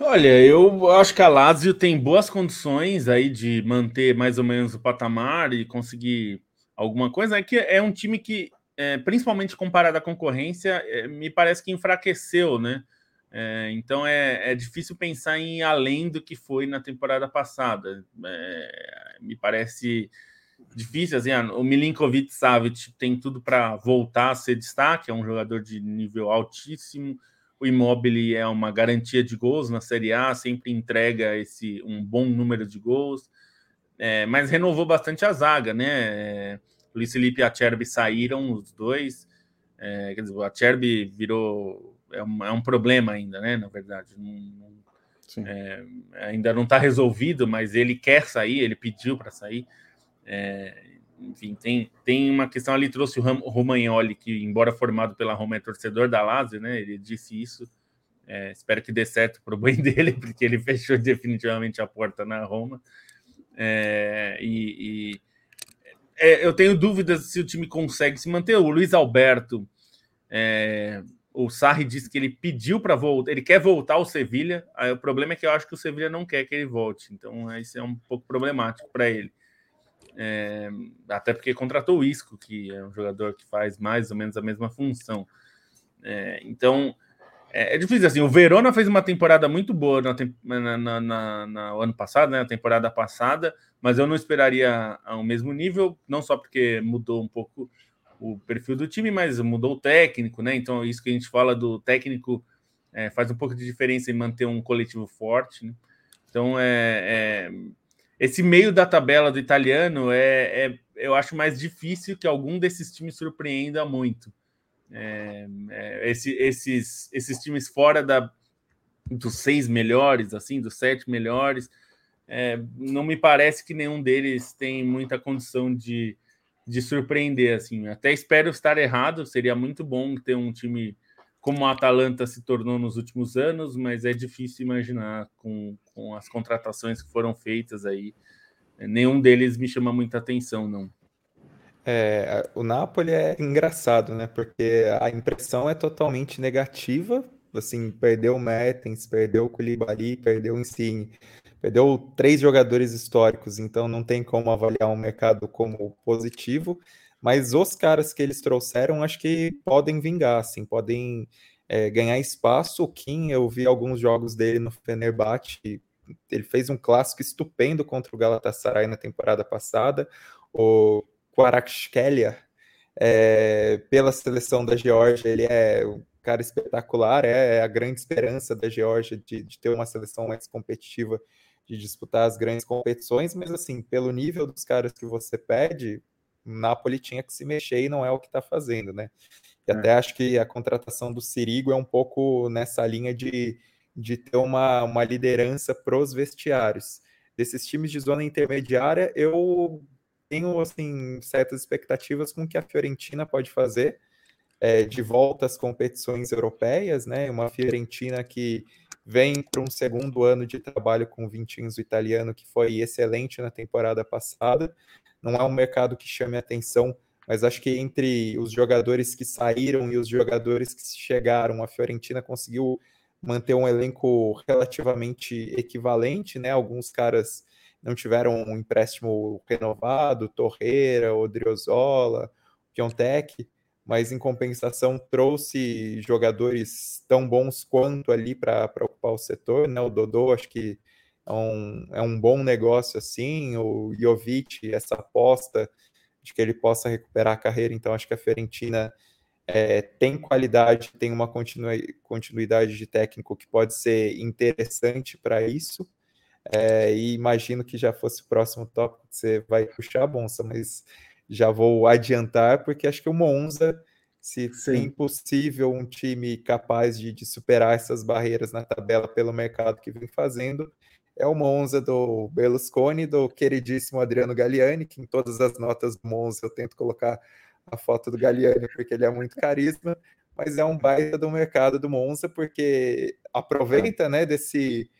Olha, eu acho que a Lazio tem boas condições aí de manter mais ou menos o patamar e conseguir alguma coisa. É que é um time que é, principalmente comparado à concorrência, é, me parece que enfraqueceu, né? É, então é, é, difícil pensar em além do que foi na temporada passada. É, me parece difícil. Assim, ah, o Milinkovic Savic tem tudo para voltar a ser destaque, é um jogador de nível altíssimo. O Immobile é uma garantia de gols na Série A, sempre entrega esse um bom número de gols, é, mas renovou bastante a zaga, né? Luiz Felipe e a Cherby saíram, os dois. É, quer dizer, o Acerbi virou. É um, é um, problema ainda, né? Na verdade. Não, é, ainda não está resolvido, mas ele quer sair, ele pediu para sair. É, enfim, tem, tem uma questão ali, trouxe o Romagnoli, que, embora formado pela Roma, é torcedor da Lazio, né? Ele disse isso. É, espero que dê certo para o bem dele, porque ele fechou definitivamente a porta na Roma. É, e, e é, eu tenho dúvidas se o time consegue se manter. O Luiz Alberto, é, o Sarri disse que ele pediu para voltar, ele quer voltar ao Sevilha. Aí, o problema é que eu acho que o Sevilha não quer que ele volte, então isso é um pouco problemático para ele. É, até porque contratou o Isco, que é um jogador que faz mais ou menos a mesma função. É, então é, é, difícil assim. O Verona fez uma temporada muito boa na, na, na, na ano passado, né? A temporada passada mas eu não esperaria ao mesmo nível, não só porque mudou um pouco o perfil do time, mas mudou o técnico, né? Então, isso que a gente fala do técnico é, faz um pouco de diferença em manter um coletivo forte. Né? Então, é, é, esse meio da tabela do italiano é, é, eu acho mais difícil que algum desses times surpreenda muito. É, é, esse, esses, esses times fora da, dos seis melhores, assim, dos sete melhores, é, não me parece que nenhum deles tem muita condição de, de surpreender. Assim. Até espero estar errado, seria muito bom ter um time como a Atalanta se tornou nos últimos anos, mas é difícil imaginar com, com as contratações que foram feitas aí. Nenhum deles me chama muita atenção, não. É, o Napoli é engraçado, né? Porque a impressão é totalmente negativa. Assim, perdeu o Mertens, perdeu o Koulibaly, perdeu o Insigne. Perdeu três jogadores históricos, então não tem como avaliar um mercado como positivo. Mas os caras que eles trouxeram, acho que podem vingar, assim, podem é, ganhar espaço. O Kim, eu vi alguns jogos dele no Fenerbahçe, ele fez um clássico estupendo contra o Galatasaray na temporada passada. O Kvaratskhelia, é, pela seleção da Geórgia, ele é um cara espetacular, é a grande esperança da Geórgia de, de ter uma seleção mais competitiva de disputar as grandes competições, mas assim, pelo nível dos caras que você pede, Napoli tinha que se mexer e não é o que está fazendo, né? E é. até acho que a contratação do Sirigo é um pouco nessa linha de, de ter uma, uma liderança pros vestiários. Desses times de zona intermediária, eu tenho assim certas expectativas com o que a Fiorentina pode fazer é, de volta às competições europeias, né? Uma Fiorentina que vem para um segundo ano de trabalho com o Vintinhos italiano, que foi excelente na temporada passada. Não é um mercado que chame atenção, mas acho que entre os jogadores que saíram e os jogadores que chegaram, a Fiorentina conseguiu manter um elenco relativamente equivalente, né? Alguns caras não tiveram um empréstimo renovado, Torreira, Odriozola, Piontek, mas em compensação trouxe jogadores tão bons quanto ali para ocupar o setor, né? O Dodô acho que é um, é um bom negócio assim, o Jovic, essa aposta de que ele possa recuperar a carreira, então acho que a Fiorentina é, tem qualidade, tem uma continuidade de técnico que pode ser interessante para isso. É, e imagino que já fosse o próximo tópico que você vai puxar, Bonsa, mas já vou adiantar, porque acho que o Monza, se Sim. é possível um time capaz de, de, superar essas barreiras na tabela pelo mercado que vem fazendo, é o Monza do Berlusconi, do queridíssimo Adriano Galliani, que em todas as notas do Monza eu tento colocar a foto do Galliani, porque ele é muito carisma, mas é um baita do mercado do Monza, porque aproveita né, desse,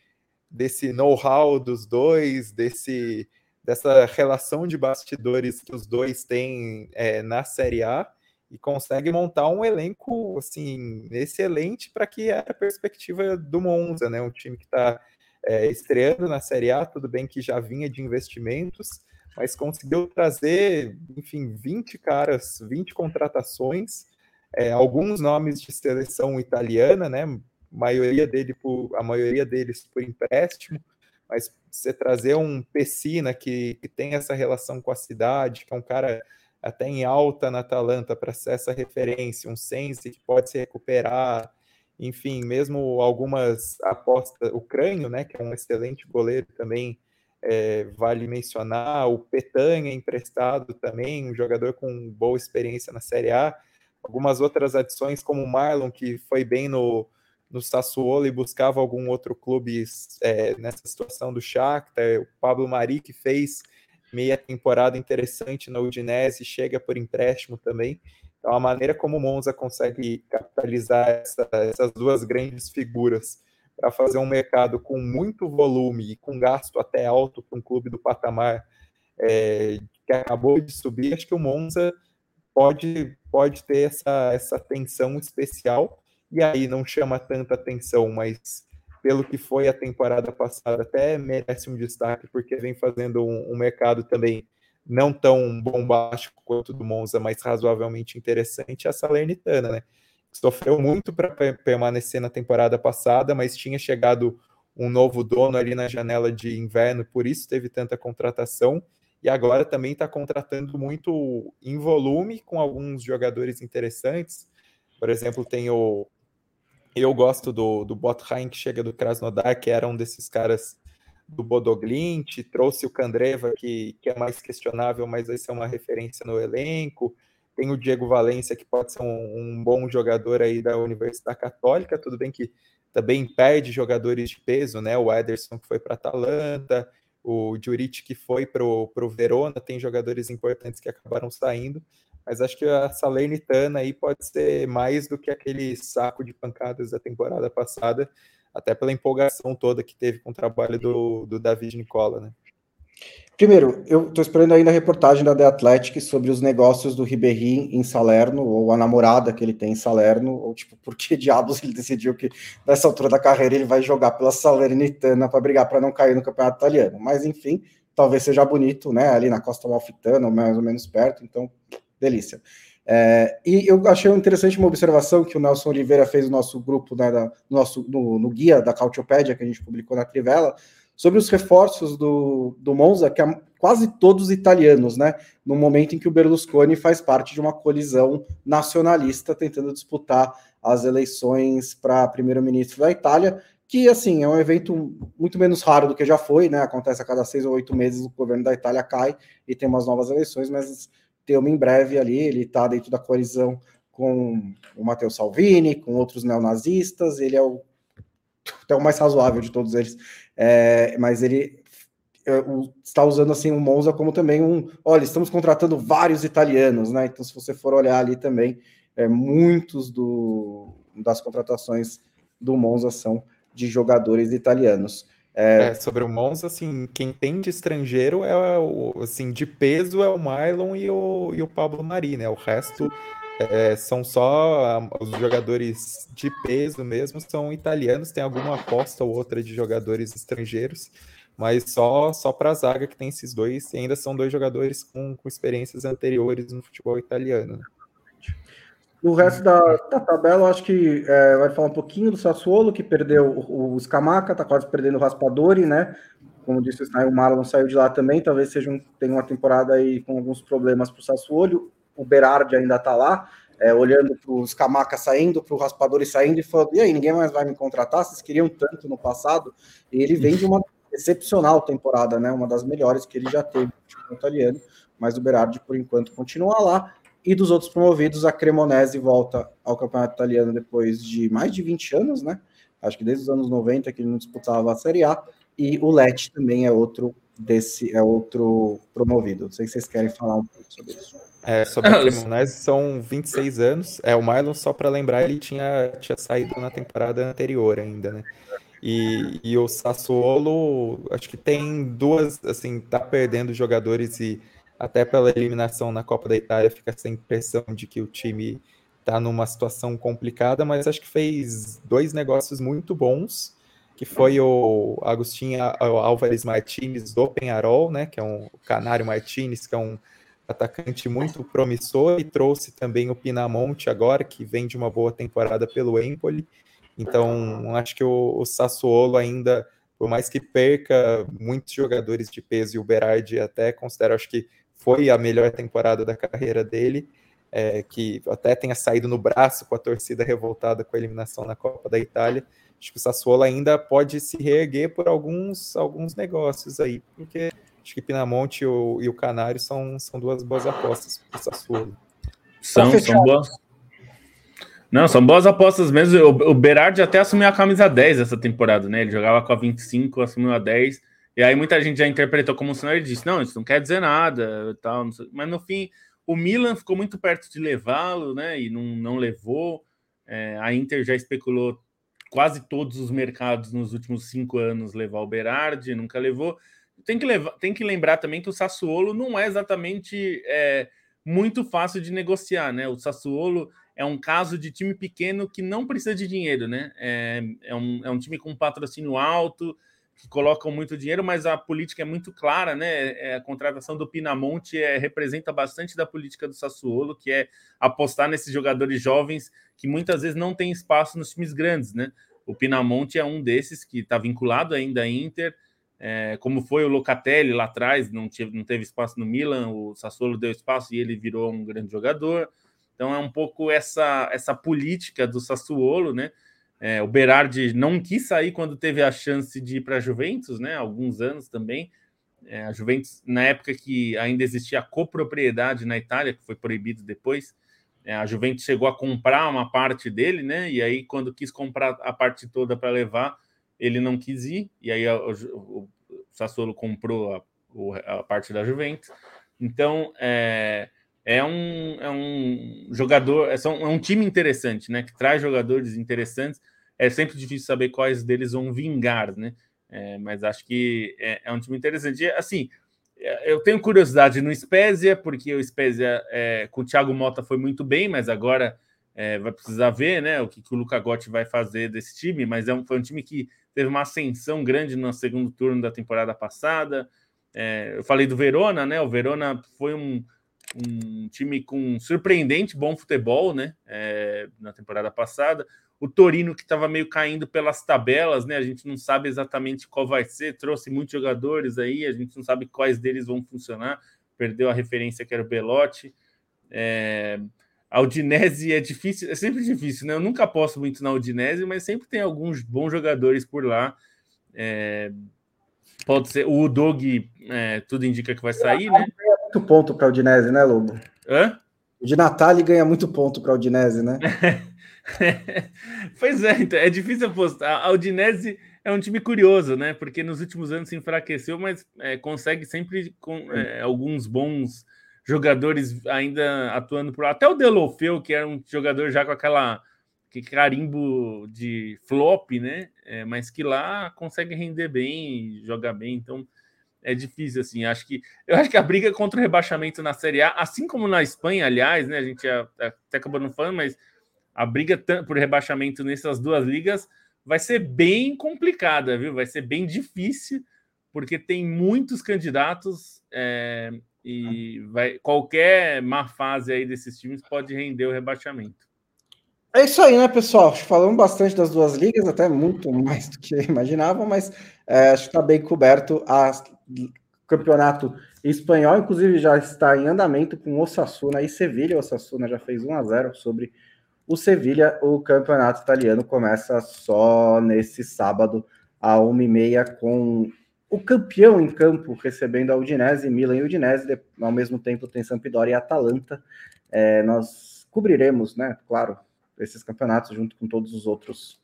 desse know-how dos dois, desse, dessa relação de bastidores que os dois têm é, na Série A, e consegue montar um elenco assim excelente para que a perspectiva do Monza, né? Um time que está é, estreando na Série A, tudo bem que já vinha de investimentos, mas conseguiu trazer, enfim, 20 caras, 20 contratações, é, alguns nomes de seleção italiana, né? Maioria dele por, a maioria deles por empréstimo, mas você trazer um Pessina que, que tem essa relação com a cidade, que é um cara até em alta na Atalanta para ser essa referência, um Sense que pode se recuperar, enfim, mesmo algumas apostas, o Crânio, né, que é um excelente goleiro também, é, vale mencionar, o Petanha emprestado também, um jogador com boa experiência na Série A, algumas outras adições como o Marlon, que foi bem no, no Sassuolo e buscava algum outro clube é, nessa situação do Shakhtar, o Pablo Mari, que fez meia temporada interessante na Udinese, chega por empréstimo também, então a maneira como o Monza consegue capitalizar essa, essas duas grandes figuras para fazer um mercado com muito volume e com gasto até alto para um clube do patamar é, que acabou de subir, acho que o Monza pode, pode ter essa, essa tensão especial, e aí não chama tanta atenção, mas pelo que foi a temporada passada, até merece um destaque, porque vem fazendo um, um mercado também não tão bombástico quanto do Monza, mas razoavelmente interessante, a Salernitana, né? sofreu muito para permanecer na temporada passada, mas tinha chegado um novo dono ali na janela de inverno, por isso teve tanta contratação. E agora também está contratando muito em volume com alguns jogadores interessantes. Por exemplo, tem o. Eu gosto do, do Botheim, que chega do Krasnodar, que era um desses caras do Bodoglint. Trouxe o Candreva, que, que é mais questionável, mas vai ser uma referência no elenco. Tem o Diego Valência, que pode ser um, um, bom jogador aí da Universidade Católica, tudo bem que também perde jogadores de peso, né? O Ederson que foi para Atalanta, o Juric que foi para o Verona, tem jogadores importantes que acabaram saindo, mas acho que a Salernitana aí pode ser mais do que aquele saco de pancadas da temporada passada, até pela empolgação toda que teve com o trabalho do, do David Nicola, né? Primeiro, eu estou esperando ainda a reportagem da The Athletic sobre os negócios do Ribéry em Salerno, ou a namorada que ele tem em Salerno, ou tipo, por que diabos ele decidiu que nessa altura da carreira ele vai jogar pela Salernitana para brigar para não cair no campeonato italiano. Mas enfim, talvez seja bonito, né? Ali na Costa Malfitana, mais ou menos perto, então, delícia. É, e eu achei interessante uma observação que o Nelson Oliveira fez no nosso grupo, né, da, no, nosso, no, no guia da Cautiopédia, que a gente publicou na Trivela, sobre os reforços do, do Monza, que é quase todos italianos, né? No momento em que o Berlusconi faz parte de uma colisão nacionalista tentando disputar as eleições para primeiro-ministro da Itália, que assim é um evento muito menos raro do que já foi, né? Acontece a cada seis ou oito meses o governo da Itália cai e tem umas novas eleições, mas tem uma em breve ali, ele está dentro da coalizão com o Matteo Salvini, com outros neonazistas, ele é o até o mais razoável de todos eles, é, mas ele é, está usando assim o Monza como também um, olha, estamos contratando vários italianos, né? Então, se você for olhar ali também, é, muitos do, das contratações do Monza são de jogadores italianos. É... É, sobre o Monza, assim, quem tem de estrangeiro é o, assim, de peso é o Mylon e o, e o Pablo Mari, né? O resto é, são só os jogadores de peso mesmo, são italianos, tem alguma aposta ou outra de jogadores estrangeiros, mas só só para a zaga que tem esses dois, e ainda são dois jogadores com, com experiências anteriores no futebol italiano. Né? No resto da, da tabela, eu acho que é, vai falar um pouquinho do Sassuolo, que perdeu o, o Scamaca, tá quase perdendo o Raspadori, né? Como disse o Marlon não saiu de lá também, talvez seja um, tenha uma temporada aí com alguns problemas para o Sassuolo. O Berardi ainda tá lá, é, olhando para o Scamaca saindo, para o Raspadori saindo e falando: e aí, ninguém mais vai me contratar? Vocês queriam tanto no passado? E ele vem de uma excepcional temporada, né? Uma das melhores que ele já teve no italiano, mas o Berardi, por enquanto, continua lá. E dos outros promovidos, a Cremonese volta ao campeonato italiano depois de mais de 20 anos, né? Acho que desde os anos 90 que ele não disputava a Série A. E o Lecce também é outro desse é outro promovido. Não sei se vocês querem falar um pouco sobre isso. É, sobre a Cremonese são 26 anos. É, o Mylon, só para lembrar, ele tinha, tinha saído na temporada anterior ainda, né? E, e o Sassuolo, acho que tem duas, assim, tá perdendo jogadores e até pela eliminação na Copa da Itália, fica essa impressão de que o time está numa situação complicada, mas acho que fez dois negócios muito bons, que foi o Agostinho Álvares Martinez do Penharol, né, que é um Canário Martinez, que é um atacante muito promissor, e trouxe também o Pinamonte agora, que vem de uma boa temporada pelo Empoli. Então, acho que o, o Sassuolo ainda, por mais que perca muitos jogadores de peso, e o Berardi até considero, acho que foi a melhor temporada da carreira dele, é, que até tenha saído no braço com a torcida revoltada com a eliminação na Copa da Itália. Acho que o Sassuolo ainda pode se reerguer por alguns, alguns negócios aí, porque acho que Pinamonte e o, e o Canário são, são duas boas apostas para o Sassuolo. São, são boas. Não, são boas apostas mesmo. O, o Berardi até assumiu a camisa 10 essa temporada, né? Ele jogava com a 25, assumiu a 10 e aí muita gente já interpretou como se não ele disse, não, isso não quer dizer nada, tal, mas no fim o Milan ficou muito perto de levá-lo, né? E não, não levou. É, a Inter já especulou quase todos os mercados nos últimos cinco anos levar o Berardi, nunca levou. Tem que, levar, tem que lembrar também que o Sassuolo não é exatamente é, muito fácil de negociar, né? O Sassuolo é um caso de time pequeno que não precisa de dinheiro, né? É, é, um, é um time com patrocínio alto, que colocam muito dinheiro, mas a política é muito clara, né? É, a contratação do Pinamonte é, representa bastante da política do Sassuolo, que é apostar nesses jogadores jovens que muitas vezes não têm espaço nos times grandes, né? O Pinamonte é um desses que está vinculado ainda à Inter, é, como foi o Locatelli lá atrás, não, tive, não teve espaço no Milan, o Sassuolo deu espaço e ele virou um grande jogador. Então é um pouco essa, essa política do Sassuolo, né? É, o Berardi não quis sair quando teve a chance de ir para a Juventus, né? Alguns anos também. É, a Juventus, na época que ainda existia a copropriedade na Itália, que foi proibido depois, é, a Juventus chegou a comprar uma parte dele, né? E aí, quando quis comprar a parte toda para levar, ele não quis ir, e aí o, o, o Sassuolo comprou a, a, parte da Juventus. Então, é, é, um, é um jogador, é, é um time interessante, né? Que traz jogadores interessantes é sempre difícil saber quais deles vão vingar, né? É, mas acho que é, é, um time interessante. Assim, é, eu tenho curiosidade no Spezia, porque o Spezia é, com o Thiago Mota foi muito bem, mas agora é, vai precisar ver né, o que, que o Luca Gotti vai fazer desse time. Mas é um, foi um time que teve uma ascensão grande no segundo turno da temporada passada. É, eu falei do Verona, né? O Verona foi um, um time com surpreendente bom futebol, né? na temporada passada o Torino que estava meio caindo pelas tabelas, né? A gente não sabe exatamente qual vai ser, trouxe muitos jogadores aí, a gente não sabe quais deles vão funcionar, perdeu a referência que era o Belotti. É... A Udinese é difícil, é sempre difícil, né? Eu nunca aposto muito na Udinese, mas sempre tem alguns bons jogadores por lá. É... Pode ser o Dog, é, tudo indica que vai sair, né? Muito ponto para a Udinese, né, Lobo? Hã? O de Natali ganha muito ponto para a Udinese, né? pois é, então, é difícil apostar. A Udinese é um time curioso, né? Porque nos últimos anos se enfraqueceu, mas é, consegue sempre com é, alguns bons jogadores ainda atuando por. Até o Delofeu, que era um jogador já com aquela que carimbo de flop, né? É, mas que lá consegue render bem, jogar bem, então é difícil assim. Acho que eu acho que a briga contra o rebaixamento na Série A, assim como na Espanha, aliás, né? A gente até acabou não falando, mas a briga por rebaixamento nessas duas ligas vai ser bem complicada, viu? Vai ser bem difícil, porque tem muitos candidatos é, e vai, qualquer má fase aí desses times pode render o rebaixamento. É isso aí, né, pessoal? Falamos bastante das duas ligas, até muito mais do que imaginavam, mas é, acho que está bem coberto. A campeonato espanhol, inclusive, já está em andamento com o Osasuna e Sevilha. O Osasuna já fez 1 a 0 sobre o Sevilha. O campeonato italiano começa só nesse sábado, a 1h30, com o campeão em campo recebendo a Udinese, Milan e Udinese. Ao mesmo tempo tem Sampdoria e Atalanta. É, nós cobriremos, né, claro, esses campeonatos junto com todos os outros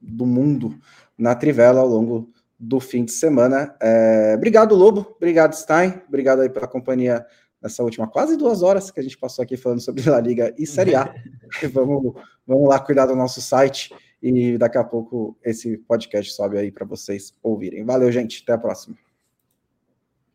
do mundo na Trivela ao longo do fim de semana. É, obrigado, Lobo. Obrigado, Stein. Obrigado aí pela companhia nessa última quase duas horas que a gente passou aqui falando sobre La Liga e Série A. vamos, vamos lá cuidar do nosso site e daqui a pouco esse podcast sobe aí para vocês ouvirem. Valeu, gente. Até a próxima.